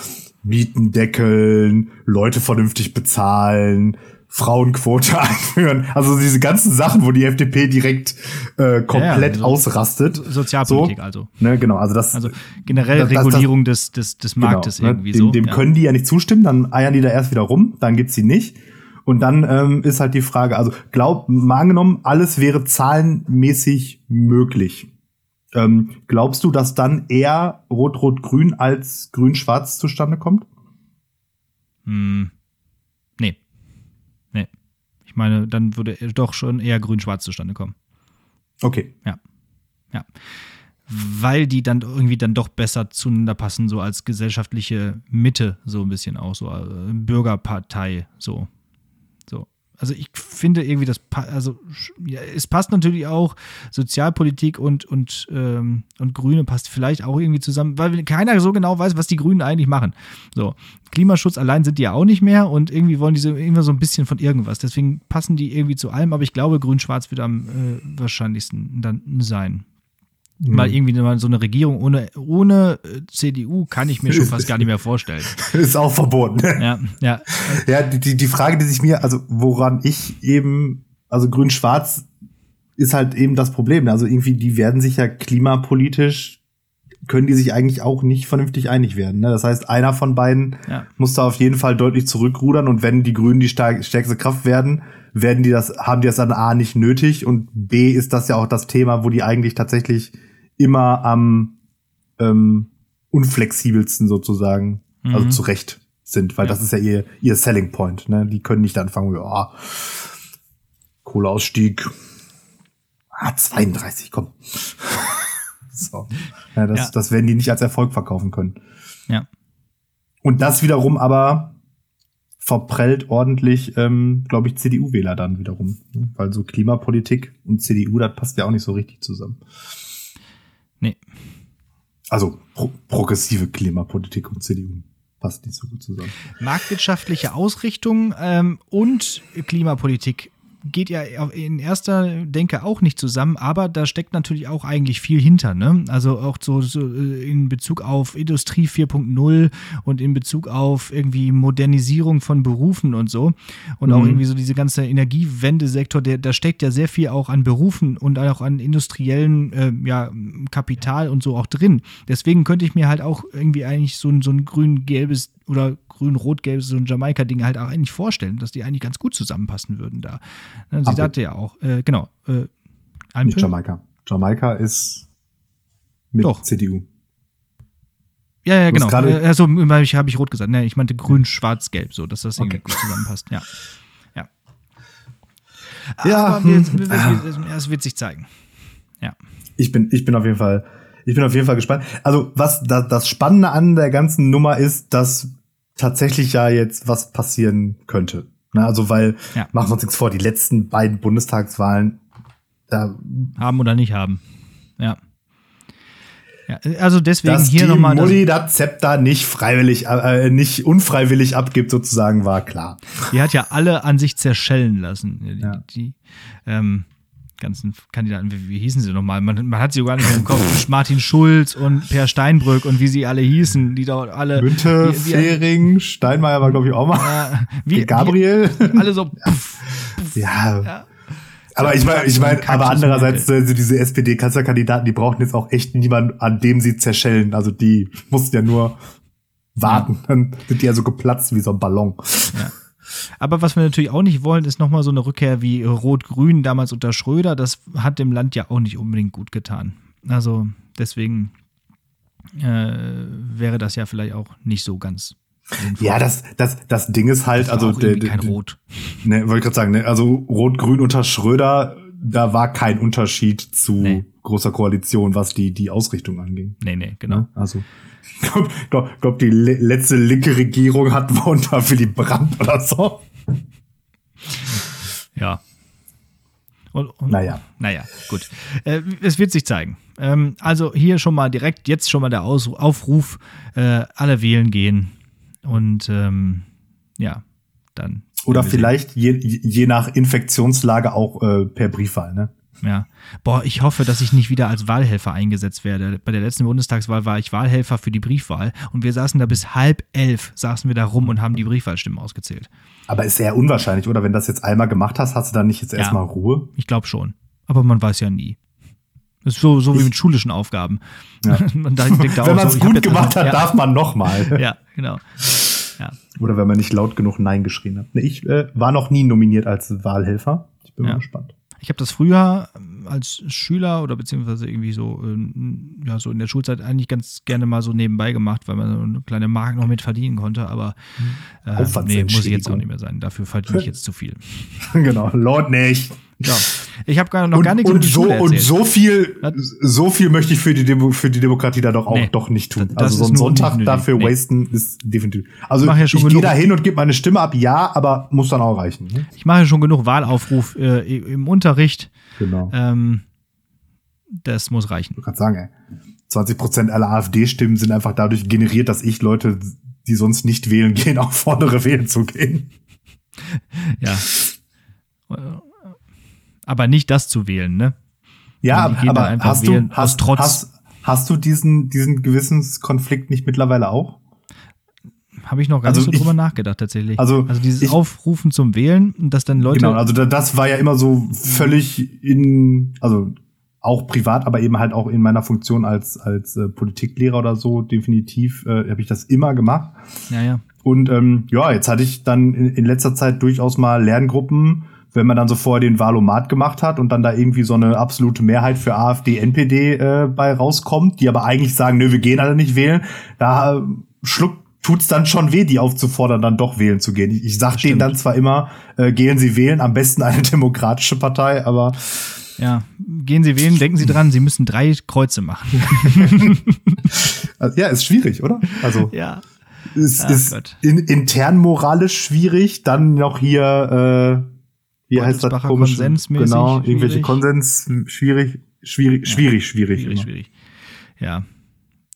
Mieten deckeln, Leute vernünftig bezahlen, Frauenquote einführen. Also diese ganzen Sachen, wo die FDP direkt äh, komplett ja, ja, also ausrastet. Sozialpolitik so. also. Ne, genau, also das also generell das, Regulierung das, des, des, des genau, Marktes genau, irgendwie dem, so. Dem ja. können die ja nicht zustimmen, dann eiern die da erst wieder rum, dann gibt's sie nicht. Und dann ähm, ist halt die Frage, also glaub, mal angenommen, alles wäre zahlenmäßig möglich. Ähm, glaubst du, dass dann eher Rot-Rot-Grün als Grün-Schwarz zustande kommt? Hm. Nee. Nee. Ich meine, dann würde doch schon eher Grün-Schwarz zustande kommen. Okay. Ja. Ja. Weil die dann irgendwie dann doch besser zueinander passen, so als gesellschaftliche Mitte, so ein bisschen auch, so äh, Bürgerpartei, so. Also ich finde irgendwie das, also ja, es passt natürlich auch Sozialpolitik und und ähm, und Grüne passt vielleicht auch irgendwie zusammen, weil keiner so genau weiß, was die Grünen eigentlich machen. So Klimaschutz allein sind die ja auch nicht mehr und irgendwie wollen die so immer so ein bisschen von irgendwas. Deswegen passen die irgendwie zu allem. Aber ich glaube, Grün-Schwarz wird am äh, wahrscheinlichsten dann sein. Mal mhm. irgendwie mal so eine Regierung ohne, ohne äh, CDU kann ich mir schon fast gar nicht mehr vorstellen. Ist auch verboten. Ja, ja. Ja, die, die Frage, die sich mir, also woran ich eben, also grün-schwarz ist halt eben das Problem. Also irgendwie, die werden sich ja klimapolitisch, können die sich eigentlich auch nicht vernünftig einig werden. Ne? Das heißt, einer von beiden ja. muss da auf jeden Fall deutlich zurückrudern und wenn die Grünen die stärkste Kraft werden, werden die das, haben die das dann A nicht nötig und B ist das ja auch das Thema, wo die eigentlich tatsächlich immer am ähm, unflexibelsten sozusagen, also mhm. also zurecht sind, weil ja. das ist ja ihr, ihr Selling Point. Ne? Die können nicht anfangen, ja, Kohleausstieg, ah, 32, komm. so. Ja, das, ja. das werden die nicht als Erfolg verkaufen können. Ja. Und das wiederum aber verprellt ordentlich, ähm, glaube ich, CDU-Wähler dann wiederum. Ne? Weil so Klimapolitik und CDU, das passt ja auch nicht so richtig zusammen. Nee. Also pro progressive Klimapolitik und CDU passt nicht so gut zusammen. Marktwirtschaftliche Ausrichtung ähm, und Klimapolitik geht ja in erster Denke auch nicht zusammen, aber da steckt natürlich auch eigentlich viel hinter. Ne? Also auch so, so äh, in Bezug auf Industrie 4.0 und in Bezug auf irgendwie Modernisierung von Berufen und so. Und mhm. auch irgendwie so diese ganze Energiewendesektor, der, da steckt ja sehr viel auch an Berufen und auch an industriellen äh, ja, Kapital und so auch drin. Deswegen könnte ich mir halt auch irgendwie eigentlich so so ein grün-gelbes oder grün-rot-gelb, so ein Jamaika-Ding halt auch eigentlich vorstellen, dass die eigentlich ganz gut zusammenpassen würden da. Ne, sie sagte ja auch, äh, genau. Äh, Nicht Jamaika. Jamaika ist mit Doch. CDU. Ja, ja, genau. Äh, also habe ich, hab ich rot gesagt. Ne, ich meinte grün, schwarz, gelb, so, dass das irgendwie okay. gut zusammenpasst. Ja. Ja. ja Aber hm, es, wird, es wird sich zeigen. Ja. Ich bin, ich bin auf jeden Fall, ich bin auf jeden Fall gespannt. Also, was da, das Spannende an der ganzen Nummer ist, dass tatsächlich ja jetzt was passieren könnte. Na, ne, also, weil, ja. machen wir uns nichts vor, die letzten beiden Bundestagswahlen da haben oder nicht haben. Ja. ja also deswegen dass hier nochmal. Dass Mutti das Zepter nicht freiwillig, äh, nicht unfreiwillig abgibt, sozusagen, war klar. Die hat ja alle an sich zerschellen lassen. Die, ja. die ähm, ganzen Kandidaten, wie, wie hießen sie nochmal? Man, man hat sie gar nicht mehr im Kopf. Martin Schulz und Per Steinbrück und wie sie alle hießen, die dort alle. Günther, Fehring, Steinmeier war, glaube ich, auch mal. Wie, Gabriel. Wie, alle so. Puff, puff, ja. ja. Aber ich meine, ich meine, aber andererseits, also diese SPD-Kanzlerkandidaten, die brauchen jetzt auch echt niemanden, an dem sie zerschellen. Also die mussten ja nur warten. Dann sind die ja so geplatzt wie so ein Ballon. Ja. Aber was wir natürlich auch nicht wollen, ist nochmal so eine Rückkehr wie Rot-Grün damals unter Schröder. Das hat dem Land ja auch nicht unbedingt gut getan. Also deswegen äh, wäre das ja vielleicht auch nicht so ganz. Sinnvoll. Ja, das, das, das Ding ist halt, also der, kein Rot. Ne, wollte ich gerade sagen, ne, also Rot-Grün unter Schröder, da war kein Unterschied zu nee. großer Koalition, was die, die Ausrichtung anging. Nee, nee, genau. Also, ich glaube, glaub, glaub, die letzte linke Regierung hat wir unter Willy Brandt oder so. Ja. Und, und, naja. Naja, gut. Äh, es wird sich zeigen. Ähm, also hier schon mal direkt, jetzt schon mal der Aus Aufruf, äh, alle wählen gehen. Und ähm, ja, dann. Oder vielleicht je, je nach Infektionslage auch äh, per Briefwahl, ne? Ja. Boah, ich hoffe, dass ich nicht wieder als Wahlhelfer eingesetzt werde. Bei der letzten Bundestagswahl war ich Wahlhelfer für die Briefwahl und wir saßen da bis halb elf, saßen wir da rum und haben die Briefwahlstimmen ausgezählt. Aber ist sehr unwahrscheinlich, oder? Wenn du das jetzt einmal gemacht hast, hast du dann nicht jetzt erstmal Ruhe? Ich glaube schon. Aber man weiß ja nie. Das ist so, so wie mit schulischen Aufgaben. Ja. man wenn man es so, gut gemacht hat, ja. darf man nochmal. Ja, genau. Ja. Oder wenn man nicht laut genug Nein geschrien hat. Ich äh, war noch nie nominiert als Wahlhelfer. Ich bin ja. mal gespannt. Ich habe das früher ähm, als Schüler oder beziehungsweise irgendwie so, äh, ja, so in der Schulzeit eigentlich ganz gerne mal so nebenbei gemacht, weil man so eine kleine Mark noch mit verdienen konnte, aber äh, nee, muss ich jetzt auch nicht mehr sein. Dafür verdiene ich jetzt zu viel. genau, Lord nicht. Ja. Ich habe gar noch und, gar nichts und so und so viel so viel möchte ich für die Demo, für die Demokratie da doch auch nee, doch nicht tun. also so einen Sonntag dafür nee. wasten ist definitiv. Also ich, ja ich gehe da hin und gebe meine Stimme ab, ja, aber muss dann auch reichen. Ne? Ich mache schon genug Wahlaufruf äh, im Unterricht. Genau. Ähm, das muss reichen. Du kannst sagen, ey, 20 Prozent aller AfD-Stimmen sind einfach dadurch generiert, dass ich Leute, die sonst nicht wählen gehen, auch fordere wählen zu gehen. Ja aber nicht das zu wählen, ne? Ja, aber hast du, hast, Trotz. Hast, hast du diesen, diesen Gewissenskonflikt nicht mittlerweile auch? Habe ich noch gar also nicht so ich, drüber nachgedacht tatsächlich. Also, also dieses ich, Aufrufen zum Wählen und dass dann Leute. Genau, also das war ja immer so völlig in, also auch privat, aber eben halt auch in meiner Funktion als als äh, Politiklehrer oder so definitiv äh, habe ich das immer gemacht. Ja, ja. Und ähm, ja, jetzt hatte ich dann in, in letzter Zeit durchaus mal Lerngruppen, wenn man dann so vorher den Wahlomat gemacht hat und dann da irgendwie so eine absolute Mehrheit für AfD, NPD äh, bei rauskommt, die aber eigentlich sagen, nö, wir gehen alle nicht wählen, da äh, schluckt tut's dann schon weh, die aufzufordern, dann doch wählen zu gehen. Ich, ich sag denen dann zwar immer, äh, gehen Sie wählen, am besten eine demokratische Partei, aber ja, gehen Sie wählen, denken Sie dran, Sie müssen drei Kreuze machen. ja, ist schwierig, oder? Also ja. Es Ach ist in, intern moralisch schwierig, dann noch hier äh, wie heißt das komisch? Genau, irgendwelche Konsens, schwierig, schwierig, schwierig, schwierig. Schwierig, schwierig. Ja.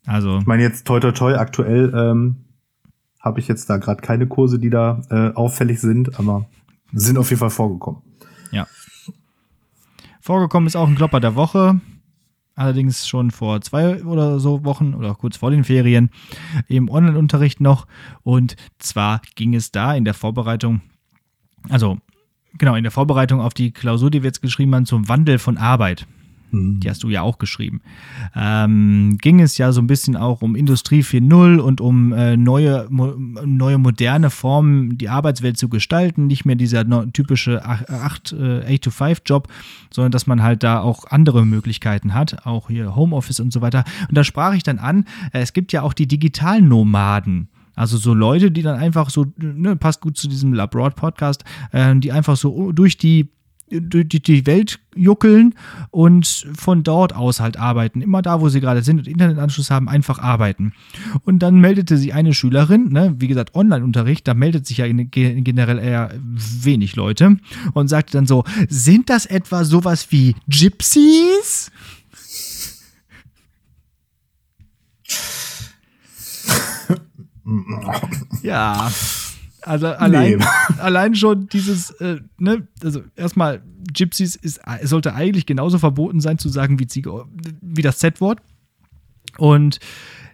Also. Ich meine jetzt toi toi toi, aktuell ähm, habe ich jetzt da gerade keine Kurse, die da äh, auffällig sind, aber sind auf jeden Fall vorgekommen. Ja. Vorgekommen ist auch ein Klopper der Woche. Allerdings schon vor zwei oder so Wochen oder kurz vor den Ferien im Online-Unterricht noch. Und zwar ging es da in der Vorbereitung, also genau, in der Vorbereitung auf die Klausur, die wir jetzt geschrieben haben, zum Wandel von Arbeit. Mhm. Die hast du ja auch geschrieben. Ähm, ging es ja so ein bisschen auch um Industrie 4.0 und um äh, neue, mo neue moderne Formen, die Arbeitswelt zu gestalten. Nicht mehr dieser typische 8-to-5-Job, äh, sondern dass man halt da auch andere Möglichkeiten hat, auch hier Homeoffice und so weiter. Und da sprach ich dann an, äh, es gibt ja auch die digitalen Nomaden. Also so Leute, die dann einfach so, ne, passt gut zu diesem Labroad-Podcast, äh, die einfach so durch die die Welt juckeln und von dort aus halt arbeiten. Immer da, wo sie gerade sind und Internetanschluss haben, einfach arbeiten. Und dann meldete sich eine Schülerin, ne, wie gesagt, Online-Unterricht, da meldet sich ja generell eher wenig Leute und sagte dann so, sind das etwa sowas wie Gypsies? Ja, also allein, nee. allein schon dieses, äh, ne, also erstmal, Gypsies ist, sollte eigentlich genauso verboten sein zu sagen wie Ziege, wie das Z-Wort. Und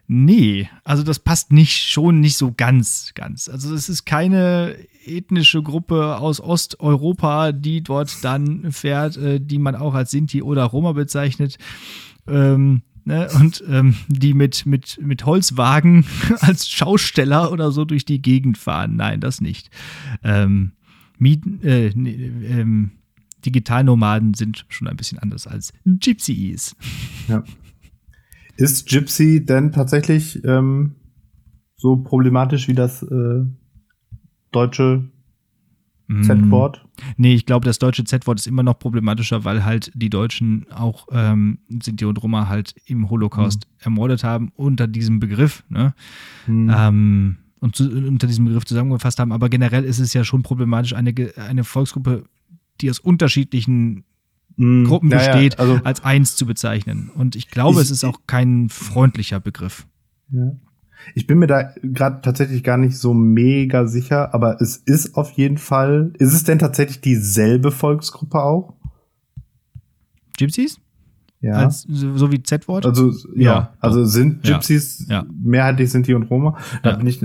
nee, also das passt nicht, schon nicht so ganz, ganz. Also es ist keine ethnische Gruppe aus Osteuropa, die dort dann fährt, äh, die man auch als Sinti oder Roma bezeichnet. Ähm, ne, und ähm, die mit, mit, mit Holzwagen als Schausteller oder so durch die Gegend fahren. Nein, das nicht. Ähm, Mieten, äh, ähm, Digitalnomaden sind schon ein bisschen anders als Gypsies. Ja. Ist Gypsy denn tatsächlich ähm, so problematisch wie das äh, deutsche. Z-Wort? Nee, ich glaube, das deutsche Z-Wort ist immer noch problematischer, weil halt die Deutschen auch ähm, Sinti und Roma halt im Holocaust mhm. ermordet haben unter diesem Begriff. Ne? Mhm. Ähm, und zu, unter diesem Begriff zusammengefasst haben. Aber generell ist es ja schon problematisch, eine, eine Volksgruppe, die aus unterschiedlichen mm, Gruppen besteht, ja, also, als eins zu bezeichnen. Und ich glaube, ich, es ist auch kein freundlicher Begriff. Ja. Ich bin mir da gerade tatsächlich gar nicht so mega sicher, aber es ist auf jeden Fall. Ist es denn tatsächlich dieselbe Volksgruppe auch? Gypsies? Ja. Als, so, so wie Z-Wort? Also, ja. ja. Also sind Gypsies, ja. mehrheitlich sind die und Roma. Da bin ich.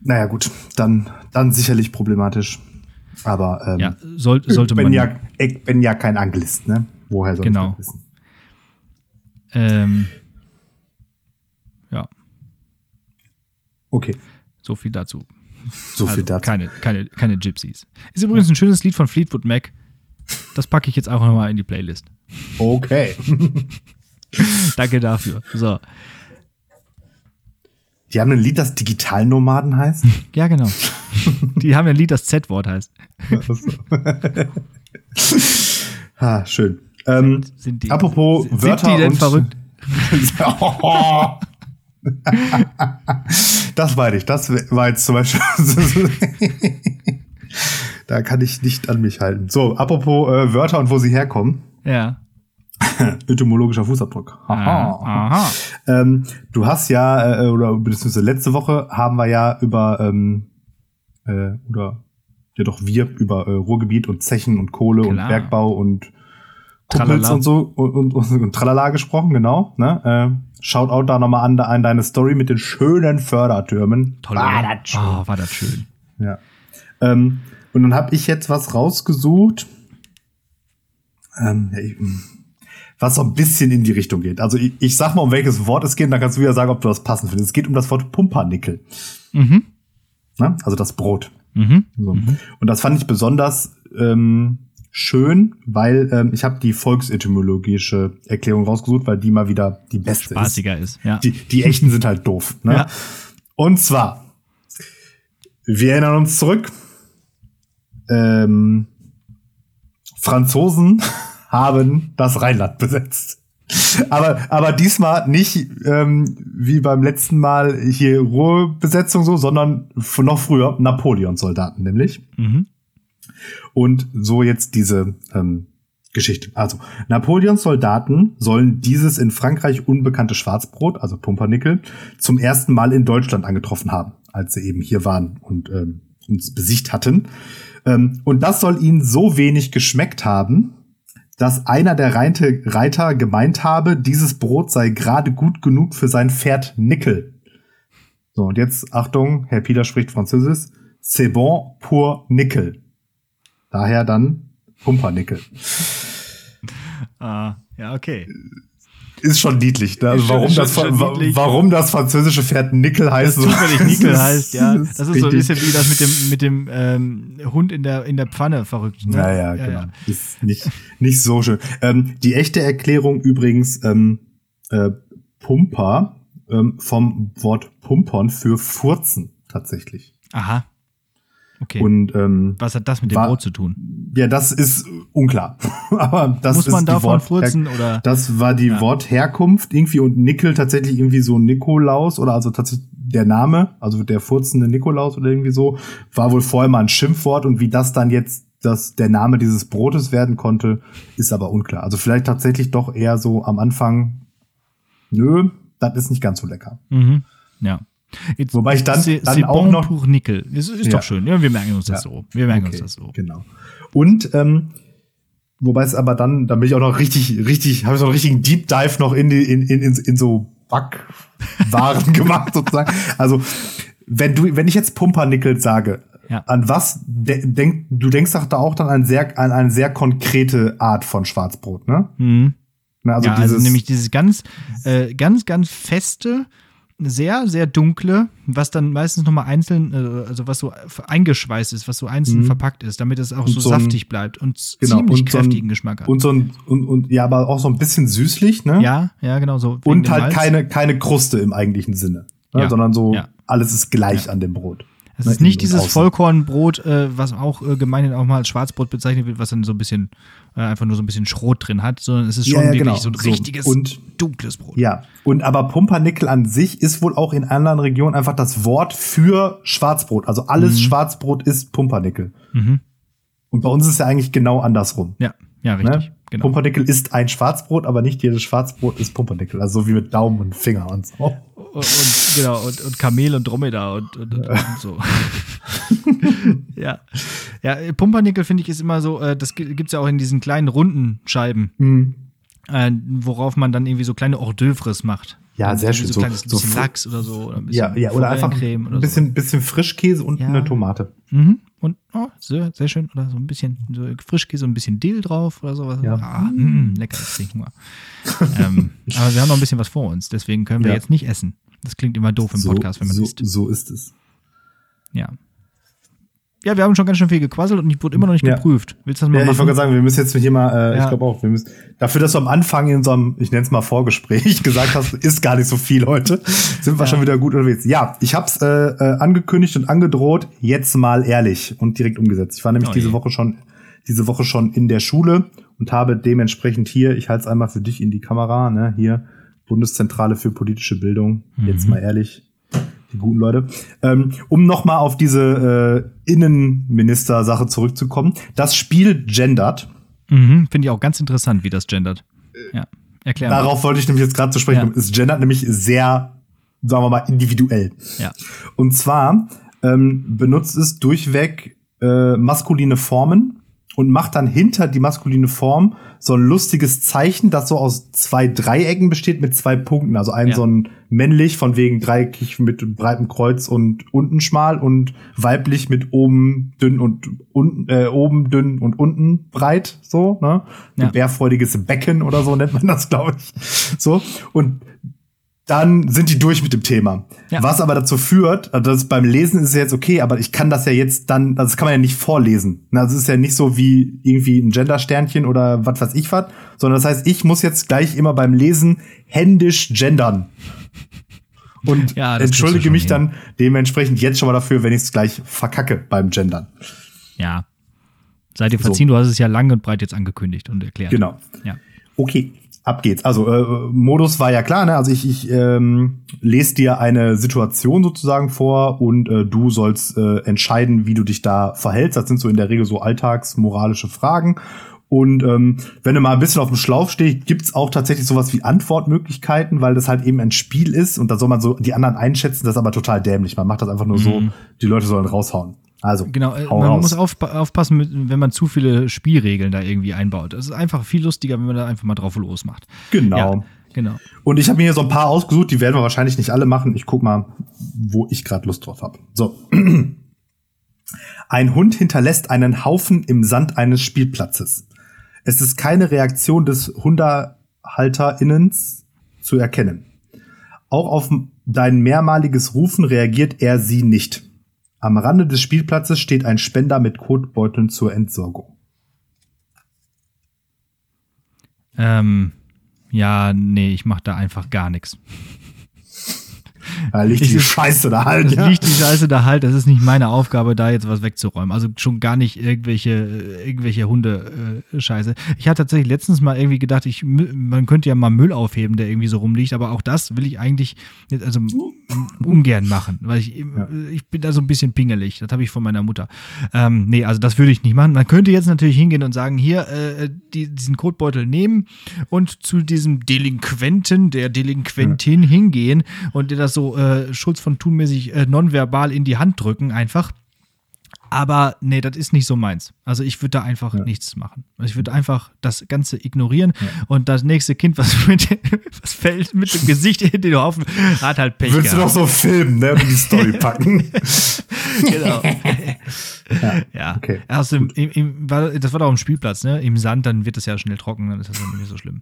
Naja, gut. Dann, dann sicherlich problematisch. Aber ähm, ja, soll, sollte bin man. Ja, ich bin ja kein Anglist, ne? Woher soll genau. ich das wissen? Ähm, Okay. So viel dazu. So also viel dazu. Keine, keine, keine Gypsies. Ist übrigens ein schönes Lied von Fleetwood Mac. Das packe ich jetzt auch nochmal in die Playlist. Okay. Danke dafür. So. Die haben ein Lied, das Digitalnomaden heißt? ja, genau. Die haben ein Lied, das Z-Wort heißt. ah, schön. Ähm, sind die, apropos sind Wörter die denn und verrückt? Das meine ich. Das war jetzt zum Beispiel. da kann ich nicht an mich halten. So, apropos äh, Wörter und wo sie herkommen. Ja. Etymologischer Fußabdruck. Aha. Aha. Ähm, du hast ja, äh, oder beziehungsweise letzte Woche haben wir ja über, ähm, äh, oder ja doch wir über äh, Ruhrgebiet und Zechen und Kohle Klar. und Bergbau und Kuppels und so und, und, und, und Tralala gesprochen, genau. Ne? Shoutout da nochmal an, an deine Story mit den schönen Fördertürmen. Toll, war das schön. Oh, war das schön. Ja. Ähm, und dann habe ich jetzt was rausgesucht, ähm, was so ein bisschen in die Richtung geht. Also ich, ich sag mal, um welches Wort es geht, dann kannst du wieder sagen, ob du das passend findest. Es geht um das Wort Pumpernickel. Mhm. Na? Also das Brot. Mhm. So. Mhm. Und das fand ich besonders ähm, schön, weil ähm, ich habe die volksetymologische Erklärung rausgesucht, weil die mal wieder die beste Spaßiger ist. ist ja. die, die echten sind halt doof. Ne? Ja. Und zwar, wir erinnern uns zurück, ähm, Franzosen haben das Rheinland besetzt. Aber, aber diesmal nicht ähm, wie beim letzten Mal hier Ruhrbesetzung so, sondern noch früher Napoleon-Soldaten nämlich. Mhm. Und so jetzt diese ähm, Geschichte. Also, Napoleons Soldaten sollen dieses in Frankreich unbekannte Schwarzbrot, also Pumpernickel, zum ersten Mal in Deutschland angetroffen haben, als sie eben hier waren und ähm, uns besiegt hatten. Ähm, und das soll ihnen so wenig geschmeckt haben, dass einer der Reiter gemeint habe, dieses Brot sei gerade gut genug für sein Pferd Nickel. So, und jetzt Achtung, Herr Peter spricht Französisch. C'est bon pour Nickel. Daher dann Pumpernickel. Ah, ja, okay. Ist schon niedlich. Ne? Also warum, schon, das, schon warum das französische Pferd Nickel heißt. Das zufällig Nickel heißt, ja. Das ist, ist so ein bisschen wie das mit dem, mit dem ähm, Hund in der, in der Pfanne verrückt. Ne? Ja, ja, genau. Ja. Ist nicht, nicht so schön. Ähm, die echte Erklärung übrigens, ähm, äh, Pumper, ähm, vom Wort Pumpern für Furzen tatsächlich. Aha. Okay. Und ähm, was hat das mit dem war, Brot zu tun? Ja, das ist unklar. Aber das muss man ist davon Wort furzen oder? Das war die ja. Wortherkunft irgendwie und Nickel tatsächlich irgendwie so Nikolaus oder also tatsächlich der Name, also der furzende Nikolaus oder irgendwie so, war wohl vorher mal ein Schimpfwort und wie das dann jetzt das der Name dieses Brotes werden konnte, ist aber unklar. Also vielleicht tatsächlich doch eher so am Anfang, nö, das ist nicht ganz so lecker. Mhm. Ja. Jetzt Wobei ich dann, dann auch noch pour Nickel. Das ist ja. doch schön. Ja, wir merken uns das ja. so. Wir merken okay. uns das so. Genau. Und ähm, wobei es aber dann, da bin ich auch noch richtig, richtig, habe ich so einen richtigen Deep Dive noch in die, in, in, in, in so Backwaren gemacht sozusagen. Also wenn du, wenn ich jetzt Pumpernickel sage, ja. an was de denk, du denkst doch da auch dann an sehr, an eine sehr konkrete Art von Schwarzbrot, ne? Mhm. Na, also, ja, also nämlich dieses ganz, äh, ganz, ganz feste, sehr, sehr dunkle, was dann meistens nochmal einzeln, äh, also was so eingeschweißt ist, was so einzeln mhm. verpackt ist, damit es auch so, so, saftig bleibt und genau, ziemlich und kräftigen so ein, Geschmack hat. Und so ein, und, und, ja, aber auch so ein bisschen süßlich, ne? Ja, ja, genau so. Und halt keine, keine Kruste im eigentlichen Sinne, ne? ja, sondern so, ja. alles ist gleich ja. an dem Brot. Es ist nicht dieses Vollkornbrot, äh, was auch äh, gemeinhin auch mal als Schwarzbrot bezeichnet wird, was dann so ein bisschen äh, einfach nur so ein bisschen Schrot drin hat, sondern es ist schon ja, ja, wirklich genau. so ein richtiges und, dunkles Brot. Ja, und aber Pumpernickel an sich ist wohl auch in anderen Regionen einfach das Wort für Schwarzbrot. Also alles mhm. Schwarzbrot ist Pumpernickel. Mhm. Und bei uns ist es ja eigentlich genau andersrum. Ja, ja, richtig. Ne? Genau. Pumpernickel ist ein Schwarzbrot, aber nicht jedes Schwarzbrot ist Pumpernickel. Also so wie mit Daumen und Finger und so. Und, und genau, und, und Kamel und Dromedar und, und, und, und so. ja. Ja, Pumpernickel finde ich ist immer so, äh, das gibt es ja auch in diesen kleinen runden Scheiben. Mhm. Äh, worauf man dann irgendwie so kleine Hors d'oeuvres macht. Ja, sehr schön. So, so kleines so bisschen Lachs oder so. Oder ein bisschen ja, ja, oder einfach ein bisschen, so. bisschen Frischkäse und ja. eine Tomate. Mhm. Und oh, sehr, sehr schön. Oder so ein bisschen so Frischkäse und ein bisschen Dill drauf oder sowas. Ja. Ah, mh, lecker, jetzt trinken wir. ähm, aber wir haben noch ein bisschen was vor uns, deswegen können wir ja. jetzt nicht essen. Das klingt immer doof im Podcast, wenn man so, isst. So ist es. Ja. Ja, wir haben schon ganz schön viel gequasselt und ich wurde immer noch nicht ja. geprüft. Willst du das mal ja, machen? Ich wollte sagen, wir müssen jetzt hier mal, äh, ja. ich glaube auch, wir müssen, dafür, dass du am Anfang in so einem, ich nenne es mal Vorgespräch, gesagt hast, ist gar nicht so viel heute, sind wir schon wieder gut unterwegs. Ja, ich hab's äh, äh, angekündigt und angedroht, jetzt mal ehrlich und direkt umgesetzt. Ich war nämlich oh diese Woche schon, diese Woche schon in der Schule und habe dementsprechend hier, ich halte es einmal für dich in die Kamera, ne, hier, Bundeszentrale für politische Bildung, mhm. jetzt mal ehrlich, die guten Leute. Ähm, um nochmal auf diese äh, Innenminister-Sache zurückzukommen. Das Spiel gendert. Mhm, Finde ich auch ganz interessant, wie das gendert. Ja, erklär Darauf mal. wollte ich nämlich jetzt gerade zu sprechen kommen. Ja. Es gendert nämlich sehr, sagen wir mal, individuell. Ja. Und zwar ähm, benutzt es durchweg äh, maskuline Formen und macht dann hinter die maskuline Form so ein lustiges Zeichen, das so aus zwei Dreiecken besteht mit zwei Punkten. Also ein ja. so ein männlich von wegen dreieckig mit breitem Kreuz und unten schmal und weiblich mit oben dünn und unten äh, oben dünn und unten breit so, ne? Ja. Ein bärfreudiges Becken oder so nennt man das, glaube ich. So und dann sind die durch mit dem Thema. Ja. Was aber dazu führt, also das beim Lesen ist es jetzt okay, aber ich kann das ja jetzt dann, also das kann man ja nicht vorlesen. Also es ist ja nicht so wie irgendwie ein Gender-Sternchen oder was weiß ich was, sondern das heißt, ich muss jetzt gleich immer beim Lesen händisch gendern. Und ja, entschuldige mich hin. dann dementsprechend jetzt schon mal dafür, wenn ich es gleich verkacke beim Gendern. Ja. Seid ihr verziehen, so. du hast es ja lang und breit jetzt angekündigt und erklärt. Genau. Ja. Okay ab geht's. Also äh, Modus war ja klar, ne? Also ich, ich ähm, lese dir eine Situation sozusagen vor und äh, du sollst äh, entscheiden, wie du dich da verhältst. Das sind so in der Regel so alltagsmoralische Fragen. Und ähm, wenn du mal ein bisschen auf dem Schlauch stehst, gibt's auch tatsächlich sowas wie Antwortmöglichkeiten, weil das halt eben ein Spiel ist und da soll man so die anderen einschätzen, das ist aber total dämlich. Man macht das einfach nur mhm. so, die Leute sollen raushauen. Also, genau, äh, man raus. muss auf, aufpassen, mit, wenn man zu viele Spielregeln da irgendwie einbaut. Es ist einfach viel lustiger, wenn man da einfach mal drauf losmacht. Genau. Ja, genau. Und ich habe mir hier so ein paar ausgesucht, die werden wir wahrscheinlich nicht alle machen. Ich guck mal, wo ich gerade Lust drauf habe. So. Ein Hund hinterlässt einen Haufen im Sand eines Spielplatzes. Es ist keine Reaktion des HundehalterInnens zu erkennen. Auch auf dein mehrmaliges Rufen reagiert er sie nicht. Am Rande des Spielplatzes steht ein Spender mit Kotbeuteln zur Entsorgung. Ähm, ja, nee, ich mach da einfach gar nichts. Da liegt die Scheiße da halt. Ja. Liegt die Scheiße da halt. Das ist nicht meine Aufgabe, da jetzt was wegzuräumen. Also schon gar nicht irgendwelche, irgendwelche Hunde-Scheiße. Äh, ich hatte tatsächlich letztens mal irgendwie gedacht, ich, man könnte ja mal Müll aufheben, der irgendwie so rumliegt. Aber auch das will ich eigentlich also ungern machen, weil ich, ja. ich bin da so ein bisschen pingelig. Das habe ich von meiner Mutter. Ähm, nee, also das würde ich nicht machen. Man könnte jetzt natürlich hingehen und sagen, hier, äh, die, diesen Kotbeutel nehmen und zu diesem Delinquenten, der Delinquentin ja. hingehen und dir das so äh, Schulz von Thun-mäßig äh, nonverbal in die Hand drücken, einfach. Aber nee, das ist nicht so meins. Also ich würde da einfach ja. nichts machen. Also ich würde einfach das Ganze ignorieren ja. und das nächste Kind, was, mit, was fällt mit dem Gesicht in den Haufen, hat halt Pech Würdest gehabt. du doch so filmen, ne? Und die Story packen. genau. ja, ja. okay. Erst im, im, im, das war doch am Spielplatz, ne? Im Sand, dann wird das ja schnell trocken, dann ist das nicht so schlimm.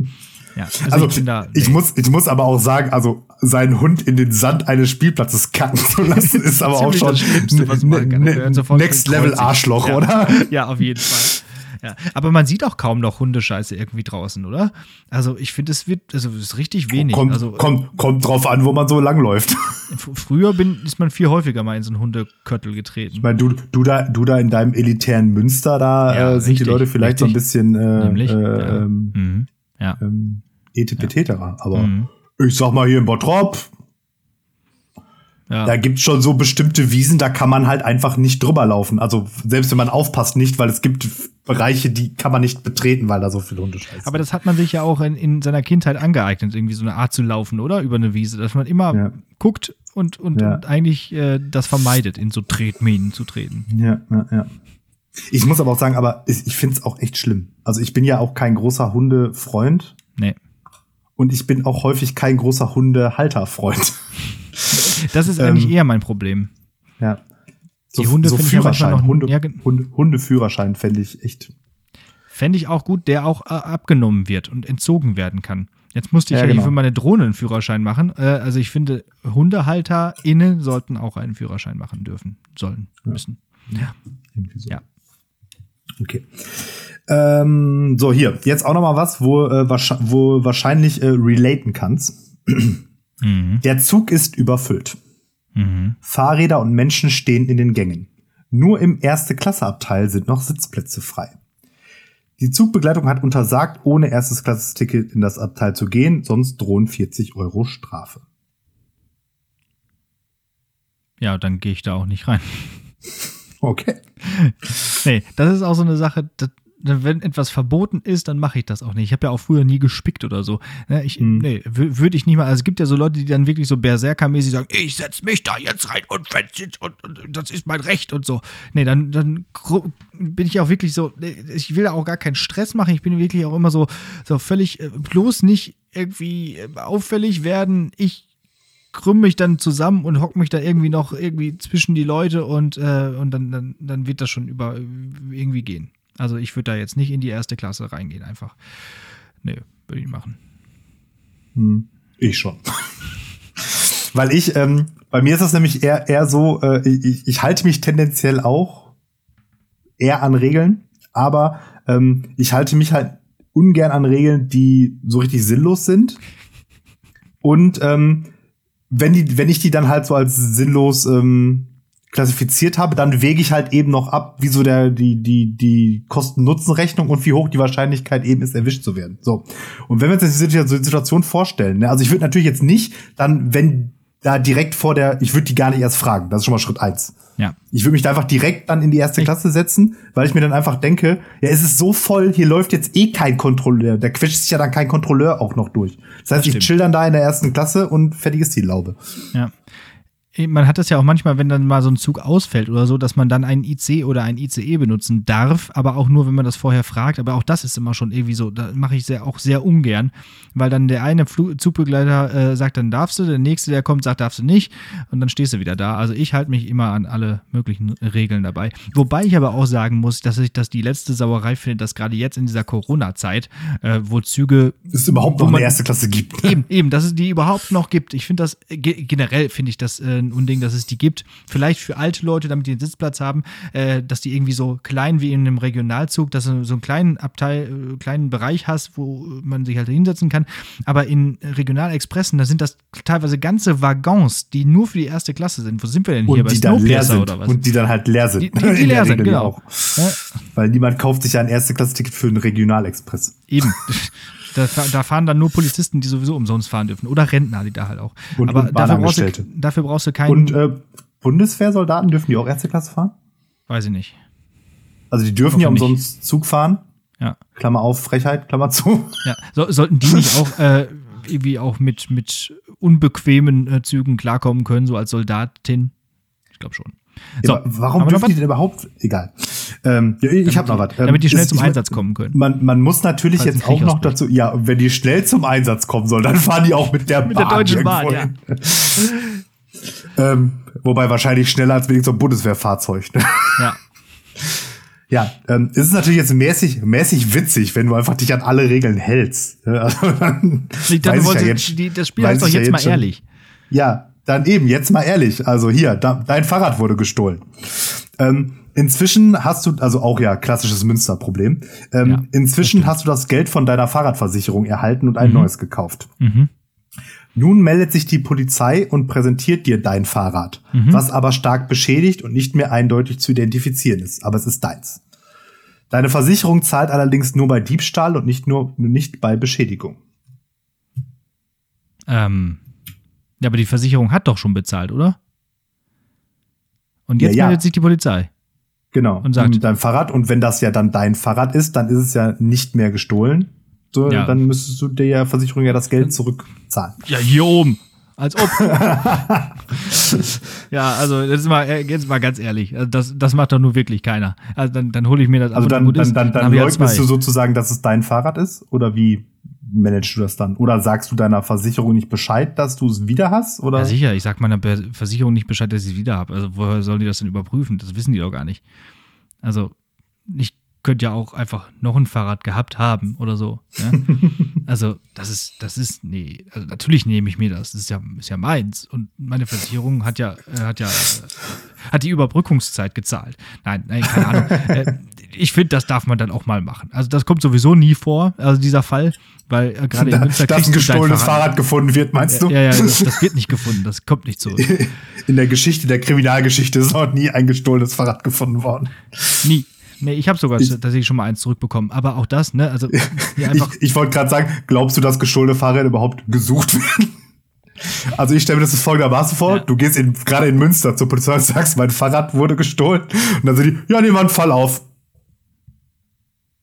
Ja, also, also ich, da, ich muss, ich muss aber auch sagen, also seinen Hund in den Sand eines Spielplatzes kacken zu lassen, ist aber auch schon man kann. Ne, Next Level Arschloch, ja. oder? Ja, auf jeden Fall. Ja, aber man sieht auch kaum noch Hundescheiße irgendwie draußen, oder? Also ich finde, es wird, also es ist richtig wenig. Kommt, also, kommt, kommt drauf an, wo man so langläuft. Früher bin, ist man viel häufiger mal in so einen Hundeköttel getreten. Ich meine, du, du, da, du da in deinem elitären Münster, da ja, äh, sind richtig, die Leute vielleicht richtig. so ein bisschen äh, Nämlich, äh, ja. Ähm, mhm. Ja. ähm, Etepetera. Aber mhm. ich sag mal hier in Bottrop, ja. Da gibt's schon so bestimmte Wiesen, da kann man halt einfach nicht drüber laufen. Also selbst wenn man aufpasst, nicht, weil es gibt Bereiche, die kann man nicht betreten, weil da so viele Hunde scheißen. Aber das hat man sich ja auch in, in seiner Kindheit angeeignet, irgendwie so eine Art zu laufen, oder? Über eine Wiese, dass man immer ja. guckt und, und, ja. und eigentlich äh, das vermeidet, in so Tretminen zu treten. Ja, ja, ja. Ich muss aber auch sagen, aber ich finde es auch echt schlimm. Also ich bin ja auch kein großer Hundefreund. Nee. Und ich bin auch häufig kein großer Hundehalterfreund. Das ist eigentlich ähm, eher mein Problem. Ja. So, Die Hunde so Führerschein, noch, Hunde, ja, Hunde, Hundeführerschein fände ich echt. Fände ich auch gut, der auch äh, abgenommen wird und entzogen werden kann. Jetzt musste ich ja, ja genau. für meine Drohne einen Führerschein machen. Äh, also ich finde, HundehalterInnen sollten auch einen Führerschein machen dürfen, sollen, ja. müssen. Ja. Ja. Okay. Ähm, so, hier, jetzt auch noch mal was, wo, äh, wo wahrscheinlich äh, relaten kannst. Mhm. Der Zug ist überfüllt. Mhm. Fahrräder und Menschen stehen in den Gängen. Nur im Erste-Klasse-Abteil sind noch Sitzplätze frei. Die Zugbegleitung hat untersagt, ohne erstes Klasse-Ticket in das Abteil zu gehen, sonst drohen 40 Euro Strafe. Ja, dann gehe ich da auch nicht rein. Okay. Nee, das ist auch so eine Sache, das, wenn etwas verboten ist, dann mache ich das auch nicht. Ich habe ja auch früher nie gespickt oder so. Ne, ich, hm. nee, würde ich nicht mal. Also es gibt ja so Leute, die dann wirklich so Berserker-mäßig sagen, ich setz mich da jetzt rein und, und, und, und das ist mein Recht und so. Nee, dann, dann bin ich auch wirklich so, ich will auch gar keinen Stress machen. Ich bin wirklich auch immer so, so völlig, äh, bloß nicht irgendwie äh, auffällig werden. Ich krümm mich dann zusammen und hock mich da irgendwie noch irgendwie zwischen die Leute und, äh, und dann, dann, dann wird das schon über irgendwie gehen. Also ich würde da jetzt nicht in die erste Klasse reingehen, einfach. Nö, würde ich machen. Hm, ich schon. Weil ich, ähm, bei mir ist das nämlich eher, eher so, äh, ich, ich halte mich tendenziell auch eher an Regeln, aber ähm, ich halte mich halt ungern an Regeln, die so richtig sinnlos sind. Und ähm, wenn die, wenn ich die dann halt so als sinnlos ähm, klassifiziert habe, dann wege ich halt eben noch ab, wie so der, die, die, die Kosten-Nutzen-Rechnung und wie hoch die Wahrscheinlichkeit eben ist, erwischt zu werden. So. Und wenn wir uns jetzt die Situation vorstellen, ne, also ich würde natürlich jetzt nicht dann, wenn da direkt vor der, ich würde die gar nicht erst fragen. Das ist schon mal Schritt eins. Ja. Ich würde mich da einfach direkt dann in die erste Klasse setzen, weil ich mir dann einfach denke, ja, es ist so voll, hier läuft jetzt eh kein Kontrolleur. Da quetscht sich ja dann kein Kontrolleur auch noch durch. Das heißt, das ich chill dann da in der ersten Klasse und fertiges die Laube. Ja man hat das ja auch manchmal, wenn dann mal so ein Zug ausfällt oder so, dass man dann einen IC oder ein ICE benutzen darf, aber auch nur, wenn man das vorher fragt. Aber auch das ist immer schon irgendwie so, da mache ich sehr, auch sehr ungern, weil dann der eine Flug Zugbegleiter äh, sagt, dann darfst du, der nächste, der kommt, sagt, darfst du nicht und dann stehst du wieder da. Also ich halte mich immer an alle möglichen Regeln dabei. Wobei ich aber auch sagen muss, dass ich das die letzte Sauerei finde, dass gerade jetzt in dieser Corona-Zeit, äh, wo Züge. Es überhaupt noch eine erste Klasse gibt. Eben, eben, dass es die überhaupt noch gibt. Ich finde das, generell finde ich das äh, ein Unding, dass es die gibt. Vielleicht für alte Leute, damit die einen Sitzplatz haben, äh, dass die irgendwie so klein wie in einem Regionalzug, dass du so einen kleinen Abteil, äh, kleinen Bereich hast, wo man sich halt hinsetzen kann. Aber in Regionalexpressen, da sind das teilweise ganze Waggons, die nur für die erste Klasse sind. Wo sind wir denn hier? Und Bei die dann leer sind. Oder was? Und die dann halt leer sind. Die, die, die leer sind, genau. Auch. Ja. Weil niemand kauft sich ja ein erste Klasse-Ticket für einen Regionalexpress. Eben. Da, da, fahren dann nur Polizisten, die sowieso umsonst fahren dürfen. Oder Rentner, die da halt auch. Und, Aber und dafür, brauchst du, dafür brauchst du keinen. Und äh, Bundeswehrsoldaten dürfen die auch erste Klasse fahren? Weiß ich nicht. Also die dürfen ja umsonst nicht. Zug fahren. Ja. Klammer auf, Frechheit, Klammer zu. Ja. So, sollten die nicht auch äh, irgendwie auch mit, mit unbequemen äh, Zügen klarkommen können, so als Soldatin? Ich glaube schon. So, warum dürfen die denn überhaupt? Egal. Ähm, ja, ich habe noch was. Ähm, damit die schnell ist, zum Einsatz kommen können. Man, man muss natürlich Falls jetzt auch noch dazu, ja, wenn die schnell zum Einsatz kommen sollen, dann fahren die auch mit der mit Bahn. Mit der Deutschen Bahn, ja. ähm, wobei wahrscheinlich schneller als wenigstens so ein Bundeswehrfahrzeug. Ne? Ja. Ja, ähm, es ist natürlich jetzt mäßig, mäßig witzig, wenn du einfach dich an alle Regeln hältst. Also, dann, ich dachte, ja jetzt, die, das Spiel heißt doch jetzt, jetzt mal ehrlich. Ja, dann eben, jetzt mal ehrlich. Also hier, da, dein Fahrrad wurde gestohlen. Ähm, inzwischen hast du, also auch ja, klassisches Münsterproblem. Ähm, ja, inzwischen hast du das Geld von deiner Fahrradversicherung erhalten und ein mhm. neues gekauft. Mhm. Nun meldet sich die Polizei und präsentiert dir dein Fahrrad, mhm. was aber stark beschädigt und nicht mehr eindeutig zu identifizieren ist. Aber es ist deins. Deine Versicherung zahlt allerdings nur bei Diebstahl und nicht nur nicht bei Beschädigung. Ähm, ja, aber die Versicherung hat doch schon bezahlt, oder? Und jetzt ja, ja. meldet sich die Polizei. Genau. Und sagt, dein Fahrrad. Und wenn das ja dann dein Fahrrad ist, dann ist es ja nicht mehr gestohlen. So, ja. Dann müsstest du der Versicherung ja das Geld zurückzahlen. Ja, hier oben. Als ob. ja, also jetzt mal, äh, jetzt mal ganz ehrlich, also das, das macht doch nur wirklich keiner. Also dann, dann hole ich mir das. Also dann, dann, dann, dann, dann leugnest du sozusagen, dass es dein Fahrrad ist? Oder wie managst du das dann? Oder sagst du deiner Versicherung nicht Bescheid, dass du es wieder hast? Oder? Ja, sicher, ich sag meiner Versicherung nicht Bescheid, dass ich es wieder habe. Also woher sollen die das denn überprüfen? Das wissen die doch gar nicht. Also ich könnte ja auch einfach noch ein Fahrrad gehabt haben oder so. Ja? also, das ist, das ist, nee, also natürlich nehme ich mir das. Das ist ja, ist ja meins. Und meine Versicherung hat ja, äh, hat ja, äh, hat die Überbrückungszeit gezahlt. Nein, nein, keine Ahnung. äh, ich finde, das darf man dann auch mal machen. Also, das kommt sowieso nie vor, also dieser Fall, weil äh, gerade in Münster Dass ein gestohlenes Fahrrad. Fahrrad. gefunden wird, meinst du? Ja, ja, das, das, wird nicht gefunden, das kommt nicht zurück. In der Geschichte der Kriminalgeschichte ist auch nie ein gestohlenes Fahrrad gefunden worden. Nie. Nee, ich habe sogar ich, tatsächlich schon mal eins zurückbekommen. Aber auch das, ne? Also einfach ich, ich wollte gerade sagen, glaubst du, dass gestohlene Fahrräder überhaupt gesucht werden? Also ich stelle mir das folgendermaßen vor, ja. du gehst gerade in Münster zur Polizei und sagst, mein Fahrrad wurde gestohlen. Und dann sind die, ja, nehmen wir einen Fall auf.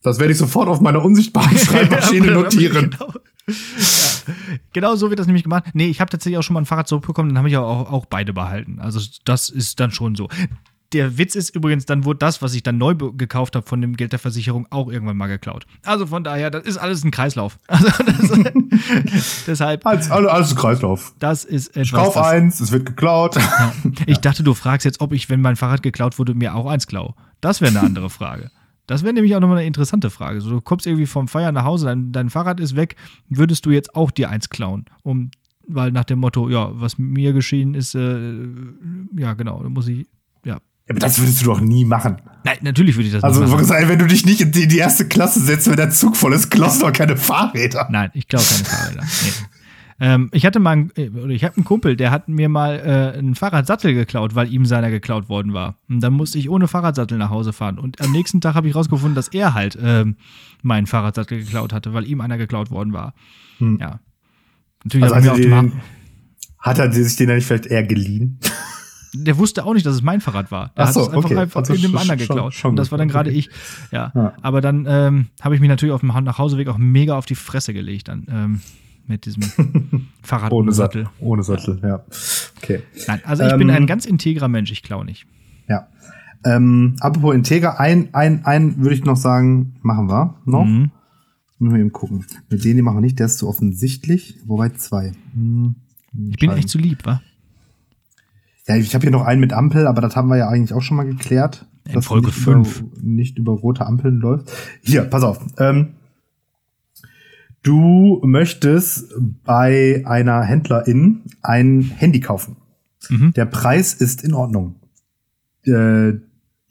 Das werde ich sofort auf meiner unsichtbaren Schreibmaschine notieren. genau. Ja, genau so wird das nämlich gemacht. Nee, ich habe tatsächlich auch schon mal ein Fahrrad zurückbekommen, dann habe ich auch, auch beide behalten. Also das ist dann schon so der Witz ist übrigens, dann wurde das, was ich dann neu gekauft habe von dem Geld der Versicherung, auch irgendwann mal geklaut. Also von daher, das ist alles ein Kreislauf. Also das, deshalb. Alles, alles ein Kreislauf. Das ist etwas. Ich kauf eins, es wird geklaut. Ja. Ich dachte, du fragst jetzt, ob ich, wenn mein Fahrrad geklaut wurde, mir auch eins klaue. Das wäre eine andere Frage. Das wäre nämlich auch nochmal eine interessante Frage. So, du kommst irgendwie vom Feiern nach Hause, dein, dein Fahrrad ist weg, würdest du jetzt auch dir eins klauen? Um, weil nach dem Motto, ja, was mir geschehen ist, äh, ja, genau, da muss ich, ja, aber das würdest du doch nie machen. Nein, natürlich würde ich das also, nicht machen. Also, wenn du dich nicht in die, in die, erste Klasse setzt, wenn der Zug voll ist, klaust du doch keine Fahrräder. Nein, ich klaue keine Fahrräder. Nee. Ähm, ich hatte mal, einen, äh, ich habe einen Kumpel, der hat mir mal äh, einen Fahrradsattel geklaut, weil ihm seiner geklaut worden war. Und dann musste ich ohne Fahrradsattel nach Hause fahren. Und am nächsten Tag habe ich rausgefunden, dass er halt ähm, meinen Fahrradsattel geklaut hatte, weil ihm einer geklaut worden war. Hm. Ja. Natürlich also hat, er den, hat er sich den ja nicht vielleicht eher geliehen? Der wusste auch nicht, dass es mein Fahrrad war. Er so, hat es einfach, okay. einfach also in dem anderen geklaut. Schon, schon und das war dann gerade okay. ich. Ja. ja. Aber dann ähm, habe ich mich natürlich auf dem Nachhauseweg auch mega auf die Fresse gelegt dann. Ähm, mit diesem Fahrrad ohne Sattel. Ohne Sattel, ja. Okay. Nein, also ich ähm, bin ein ganz integrer Mensch, ich klaue nicht. Ja. Ähm, apropos integer, ein, ein, ein würde ich noch sagen, machen wir noch. Mhm. Müssen wir eben gucken. Mit denen machen wir nicht, der ist zu offensichtlich. Wobei zwei. Hm, ich bin echt zu lieb, wa? Ja, ich habe hier noch einen mit Ampel, aber das haben wir ja eigentlich auch schon mal geklärt. In Folge 5. Nicht über rote Ampeln läuft. Hier, pass auf. Ähm, du möchtest bei einer Händlerin ein Handy kaufen. Mhm. Der Preis ist in Ordnung. Äh,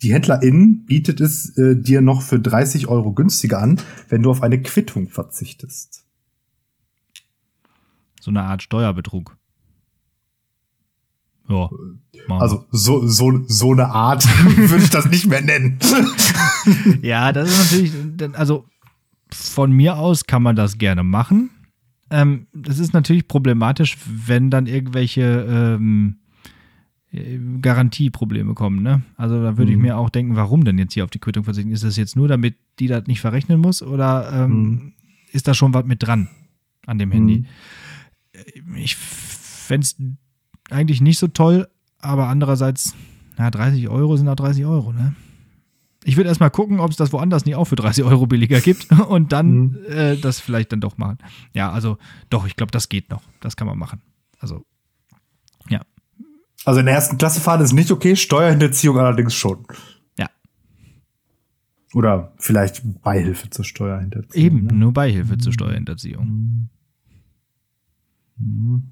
die Händlerin bietet es äh, dir noch für 30 Euro günstiger an, wenn du auf eine Quittung verzichtest. So eine Art Steuerbetrug. Ja. Also so, so, so eine Art würde ich das nicht mehr nennen. ja, das ist natürlich, also von mir aus kann man das gerne machen. Ähm, das ist natürlich problematisch, wenn dann irgendwelche ähm, äh, Garantieprobleme kommen. Ne? Also da würde mhm. ich mir auch denken, warum denn jetzt hier auf die Quittung verzichten? Ist das jetzt nur, damit die das nicht verrechnen muss oder ähm, mhm. ist da schon was mit dran an dem Handy? Mhm. Ich fände es eigentlich nicht so toll, aber andererseits, na, 30 Euro sind auch 30 Euro, ne? Ich würde erstmal gucken, ob es das woanders nicht auch für 30 Euro billiger gibt und dann mhm. äh, das vielleicht dann doch machen. Ja, also doch, ich glaube, das geht noch. Das kann man machen. Also, ja. Also in der ersten Klasse fahren ist nicht okay, Steuerhinterziehung allerdings schon. Ja. Oder vielleicht Beihilfe zur Steuerhinterziehung. Eben, ne? nur Beihilfe mhm. zur Steuerhinterziehung. Mhm.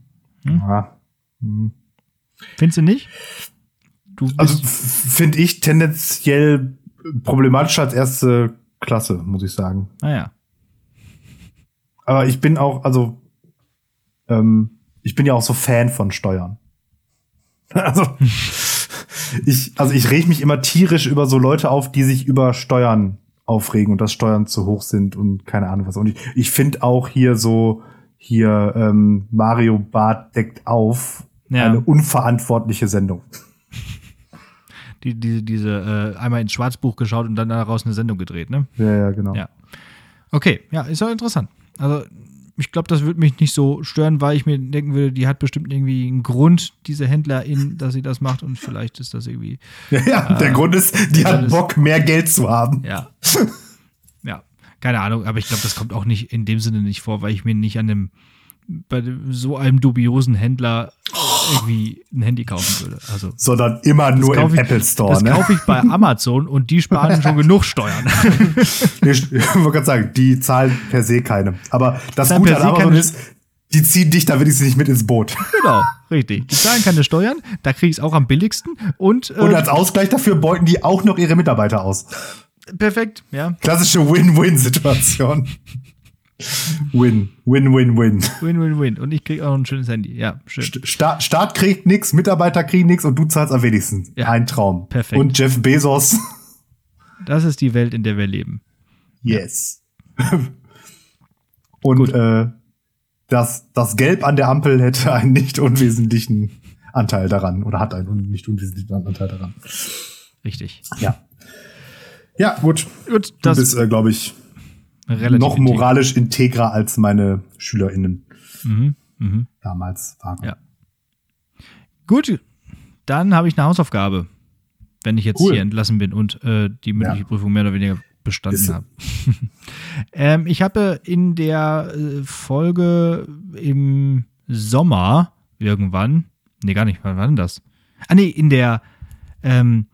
Hm? Ja. Hm. Findest du nicht? Du also finde ich tendenziell problematischer als erste Klasse, muss ich sagen. Ah ja. Aber ich bin auch, also ähm, ich bin ja auch so Fan von Steuern. Also ich, also ich reg mich immer tierisch über so Leute auf, die sich über Steuern aufregen und dass Steuern zu hoch sind und keine Ahnung was. Und ich, ich finde auch hier so, hier ähm, Mario Bart deckt auf, ja. eine unverantwortliche Sendung. Die, die, diese, äh, einmal ins Schwarzbuch geschaut und dann daraus eine Sendung gedreht, ne? Ja, ja, genau. Ja. Okay, ja, ist auch interessant. Also ich glaube, das würde mich nicht so stören, weil ich mir denken würde, die hat bestimmt irgendwie einen Grund, diese Händlerin, dass sie das macht und vielleicht ist das irgendwie. Ja, ja äh, der Grund ist, die hat Bock, mehr Geld zu haben. Ja. ja, keine Ahnung, aber ich glaube, das kommt auch nicht in dem Sinne nicht vor, weil ich mir nicht an einem bei so einem dubiosen Händler irgendwie ein Handy kaufen würde. Also, Sondern immer nur im ich, Apple Store. Das ne? kaufe ich bei Amazon und die sparen schon genug Steuern. ich wollte gerade sagen, die zahlen per se keine. Aber das Dann Gute an Amazon ist, die ziehen dich da wenigstens nicht mit ins Boot. Genau, richtig. Die zahlen keine Steuern, da kriege ich es auch am billigsten. Und, äh, und als Ausgleich dafür beuten die auch noch ihre Mitarbeiter aus. Perfekt, ja. Klassische Win-Win-Situation. Win, win, win, win. Win, win, win. Und ich krieg auch ein schönes Handy. Ja, schön. Staat, Staat kriegt nichts, Mitarbeiter kriegen nichts und du zahlst am wenigsten. Ja. Ein Traum. Perfekt. Und Jeff Bezos. Das ist die Welt, in der wir leben. Yes. und äh, das, das Gelb an der Ampel hätte einen nicht unwesentlichen Anteil daran oder hat einen nicht unwesentlichen Anteil daran. Richtig. Ja. Ja, gut. Gut, das du bist, äh, glaube ich, Relativ noch moralisch integrer als meine SchülerInnen mhm, mh. damals waren. Ja. Gut, dann habe ich eine Hausaufgabe, wenn ich jetzt cool. hier entlassen bin und äh, die mündliche ja. Prüfung mehr oder weniger bestanden habe. ähm, ich habe in der äh, Folge im Sommer irgendwann, nee, gar nicht, wann war denn das? Ah, nee, in der ähm,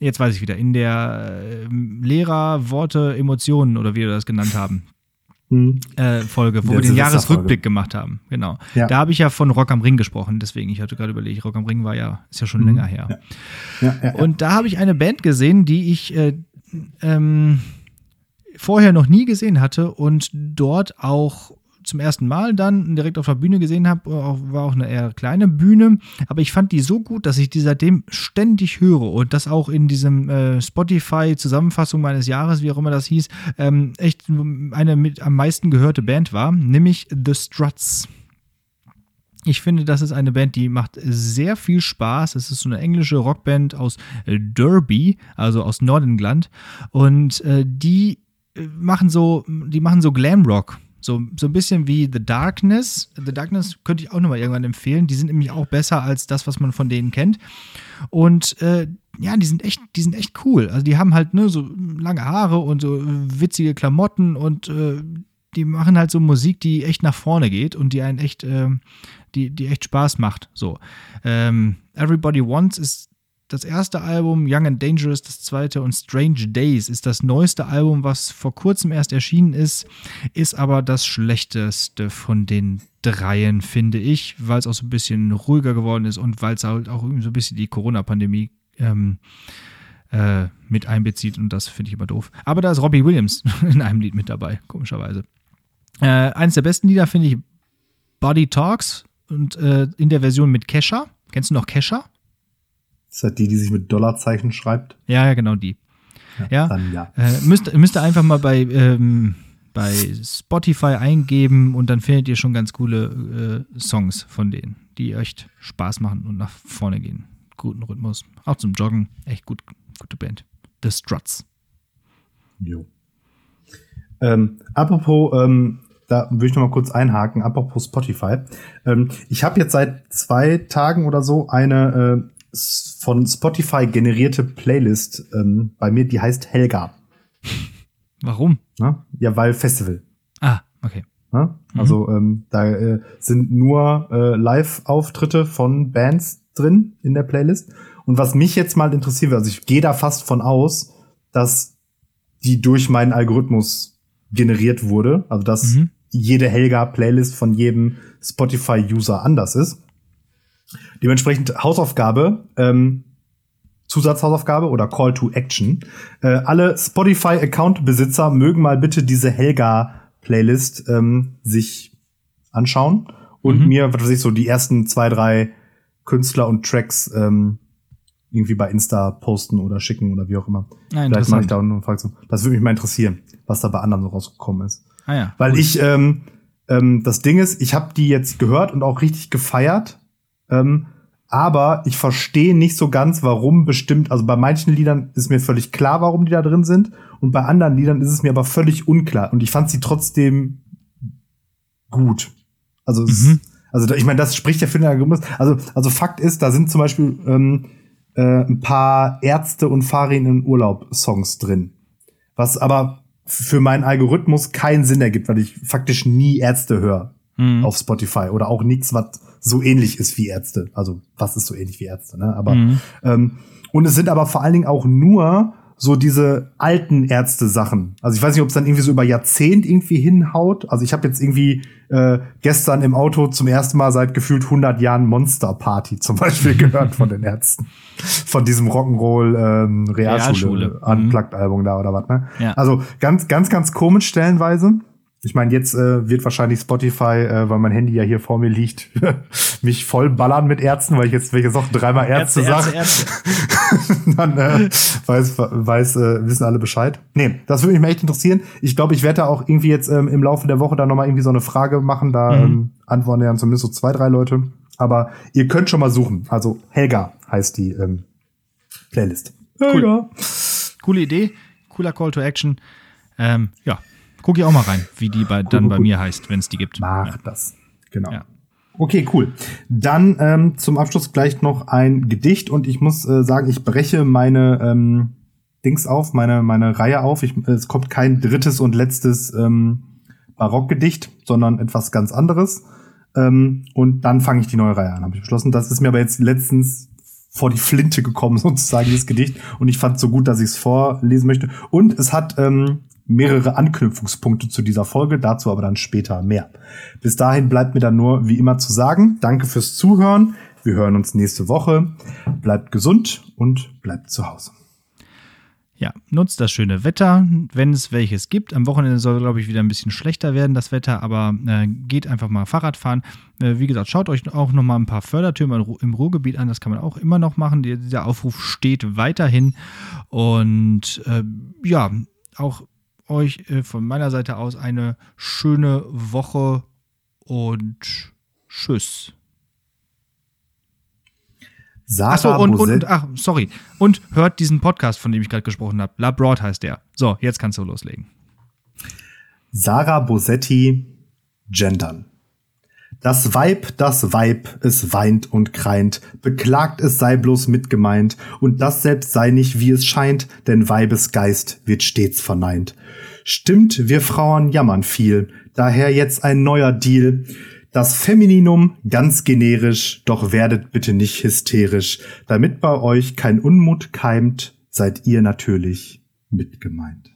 jetzt weiß ich wieder, in der äh, Lehrer, Worte, Emotionen oder wie wir das genannt haben. Mhm. Äh, Folge, wo wir den Jahresrückblick gemacht haben. Genau. Ja. Da habe ich ja von Rock am Ring gesprochen, deswegen, ich hatte gerade überlegt, Rock am Ring war ja, ist ja schon mhm. länger her. Ja. Ja, Und da habe ich eine Band gesehen, die ich äh, ähm, vorher noch nie gesehen hatte und dort auch zum ersten Mal dann direkt auf der Bühne gesehen habe, war auch eine eher kleine Bühne, aber ich fand die so gut, dass ich die seitdem ständig höre und das auch in diesem äh, Spotify-Zusammenfassung meines Jahres, wie auch immer das hieß, ähm, echt eine mit am meisten gehörte Band war, nämlich The Struts. Ich finde, das ist eine Band, die macht sehr viel Spaß. Es ist so eine englische Rockband aus Derby, also aus Nordengland. Und äh, die äh, machen so, die machen so Glamrock. So, so ein bisschen wie The Darkness. The Darkness könnte ich auch nochmal irgendwann empfehlen. Die sind nämlich auch besser als das, was man von denen kennt. Und äh, ja, die sind echt, die sind echt cool. Also die haben halt ne, so lange Haare und so witzige Klamotten und äh, die machen halt so Musik, die echt nach vorne geht und die einen echt, äh, die, die echt Spaß macht. So. Ähm, Everybody Wants ist das erste Album, Young and Dangerous das zweite und Strange Days ist das neueste Album, was vor kurzem erst erschienen ist, ist aber das schlechteste von den dreien, finde ich, weil es auch so ein bisschen ruhiger geworden ist und weil es halt auch so ein bisschen die Corona-Pandemie ähm, äh, mit einbezieht und das finde ich immer doof. Aber da ist Robbie Williams in einem Lied mit dabei, komischerweise. Äh, eines der besten Lieder finde ich Body Talks und äh, in der Version mit Kesha. Kennst du noch Kesha? Ist das die, die sich mit Dollarzeichen schreibt? Ja, ja, genau die. Ja. ja. Dann, ja. Äh, müsst, müsst ihr einfach mal bei, ähm, bei Spotify eingeben und dann findet ihr schon ganz coole äh, Songs von denen, die echt Spaß machen und nach vorne gehen. Guten Rhythmus. Auch zum Joggen. Echt gut, gute Band. The Struts. Jo. Ähm, apropos, ähm, da würde ich noch mal kurz einhaken, apropos Spotify. Ähm, ich habe jetzt seit zwei Tagen oder so eine äh, von Spotify generierte Playlist ähm, bei mir, die heißt Helga. Warum? Na? Ja, weil Festival. Ah, okay. Na? Also mhm. ähm, da äh, sind nur äh, Live-Auftritte von Bands drin in der Playlist. Und was mich jetzt mal interessiert, also ich gehe da fast von aus, dass die durch meinen Algorithmus generiert wurde. Also dass mhm. jede Helga-Playlist von jedem Spotify-User anders ist. Dementsprechend Hausaufgabe, ähm, Zusatzhausaufgabe oder Call to Action. Äh, alle Spotify-Account-Besitzer mögen mal bitte diese Helga-Playlist ähm, sich anschauen und mhm. mir, was weiß ich, so die ersten zwei, drei Künstler und Tracks ähm, irgendwie bei Insta posten oder schicken oder wie auch immer. Ja, Vielleicht mache ich da eine Frage zu. Das würde mich mal interessieren, was da bei anderen so rausgekommen ist. Ah ja, Weil gut. ich, ähm, ähm, das Ding ist, ich habe die jetzt gehört und auch richtig gefeiert. Ähm, aber ich verstehe nicht so ganz, warum bestimmt, also bei manchen Liedern ist mir völlig klar, warum die da drin sind, und bei anderen Liedern ist es mir aber völlig unklar. Und ich fand sie trotzdem gut. Also, mhm. es, also ich meine, das spricht ja für den Algorithmus. Also, also Fakt ist, da sind zum Beispiel ähm, äh, ein paar Ärzte und Fahrräder in Urlaub Songs drin. Was aber für meinen Algorithmus keinen Sinn ergibt, weil ich faktisch nie Ärzte höre mhm. auf Spotify oder auch nichts, was so ähnlich ist wie Ärzte. Also was ist so ähnlich wie Ärzte, ne? Aber mhm. ähm, und es sind aber vor allen Dingen auch nur so diese alten Ärzte-Sachen. Also ich weiß nicht, ob es dann irgendwie so über Jahrzehnt irgendwie hinhaut. Also ich habe jetzt irgendwie äh, gestern im Auto zum ersten Mal seit gefühlt 100 Jahren Monster Party zum Beispiel gehört von den Ärzten. Von diesem Rock'n'Roll ähm, Realschule, Realschule. Unplugged-Album da oder was, ne? Ja. Also ganz, ganz, ganz komisch stellenweise. Ich meine, jetzt äh, wird wahrscheinlich Spotify, äh, weil mein Handy ja hier vor mir liegt, mich voll ballern mit Ärzten, weil ich jetzt, welche Sachen dreimal Ärzte, Ärzte sage. Dann äh, weiß, weiß äh, wissen alle Bescheid. Nee, das würde mich mal echt interessieren. Ich glaube, ich werde da auch irgendwie jetzt ähm, im Laufe der Woche da nochmal irgendwie so eine Frage machen. Da mhm. ähm, antworten ja zumindest so zwei, drei Leute. Aber ihr könnt schon mal suchen. Also Helga heißt die ähm, Playlist. Helga. Cool. Coole Idee, cooler Call to Action. Ähm, ja, Guck ich auch mal rein, wie die bei, dann cool, bei mir heißt, wenn es die gibt. Mach ja. das. Genau. Ja. Okay, cool. Dann ähm, zum Abschluss gleich noch ein Gedicht und ich muss äh, sagen, ich breche meine ähm, Dings auf, meine, meine Reihe auf. Ich, es kommt kein drittes und letztes ähm, Barockgedicht, sondern etwas ganz anderes. Ähm, und dann fange ich die neue Reihe an, habe ich beschlossen. Das ist mir aber jetzt letztens vor die Flinte gekommen, sozusagen, dieses Gedicht. Und ich fand es so gut, dass ich es vorlesen möchte. Und es hat ähm, mehrere Anknüpfungspunkte zu dieser Folge, dazu aber dann später mehr. Bis dahin bleibt mir dann nur wie immer zu sagen, danke fürs Zuhören. Wir hören uns nächste Woche. Bleibt gesund und bleibt zu Hause. Ja, nutzt das schöne Wetter, wenn es welches gibt. Am Wochenende soll, glaube ich, wieder ein bisschen schlechter werden, das Wetter, aber äh, geht einfach mal Fahrrad fahren. Äh, wie gesagt, schaut euch auch noch mal ein paar Fördertürme im Ruhrgebiet an, das kann man auch immer noch machen. dieser Aufruf steht weiterhin. Und äh, ja, auch euch äh, von meiner Seite aus eine schöne Woche und tschüss. Sarah Achso, und, und, und, ach, sorry. Und hört diesen Podcast, von dem ich gerade gesprochen habe. La Broad heißt der. So, jetzt kannst du loslegen. Sarah Bosetti, gendern. Das Weib, das Weib, es weint und kreint, beklagt es sei bloß mitgemeint, und das selbst sei nicht, wie es scheint, denn Weibes Geist wird stets verneint. Stimmt, wir Frauen jammern viel, daher jetzt ein neuer Deal. Das Femininum ganz generisch, doch werdet bitte nicht hysterisch, damit bei euch kein Unmut keimt, seid ihr natürlich mitgemeint.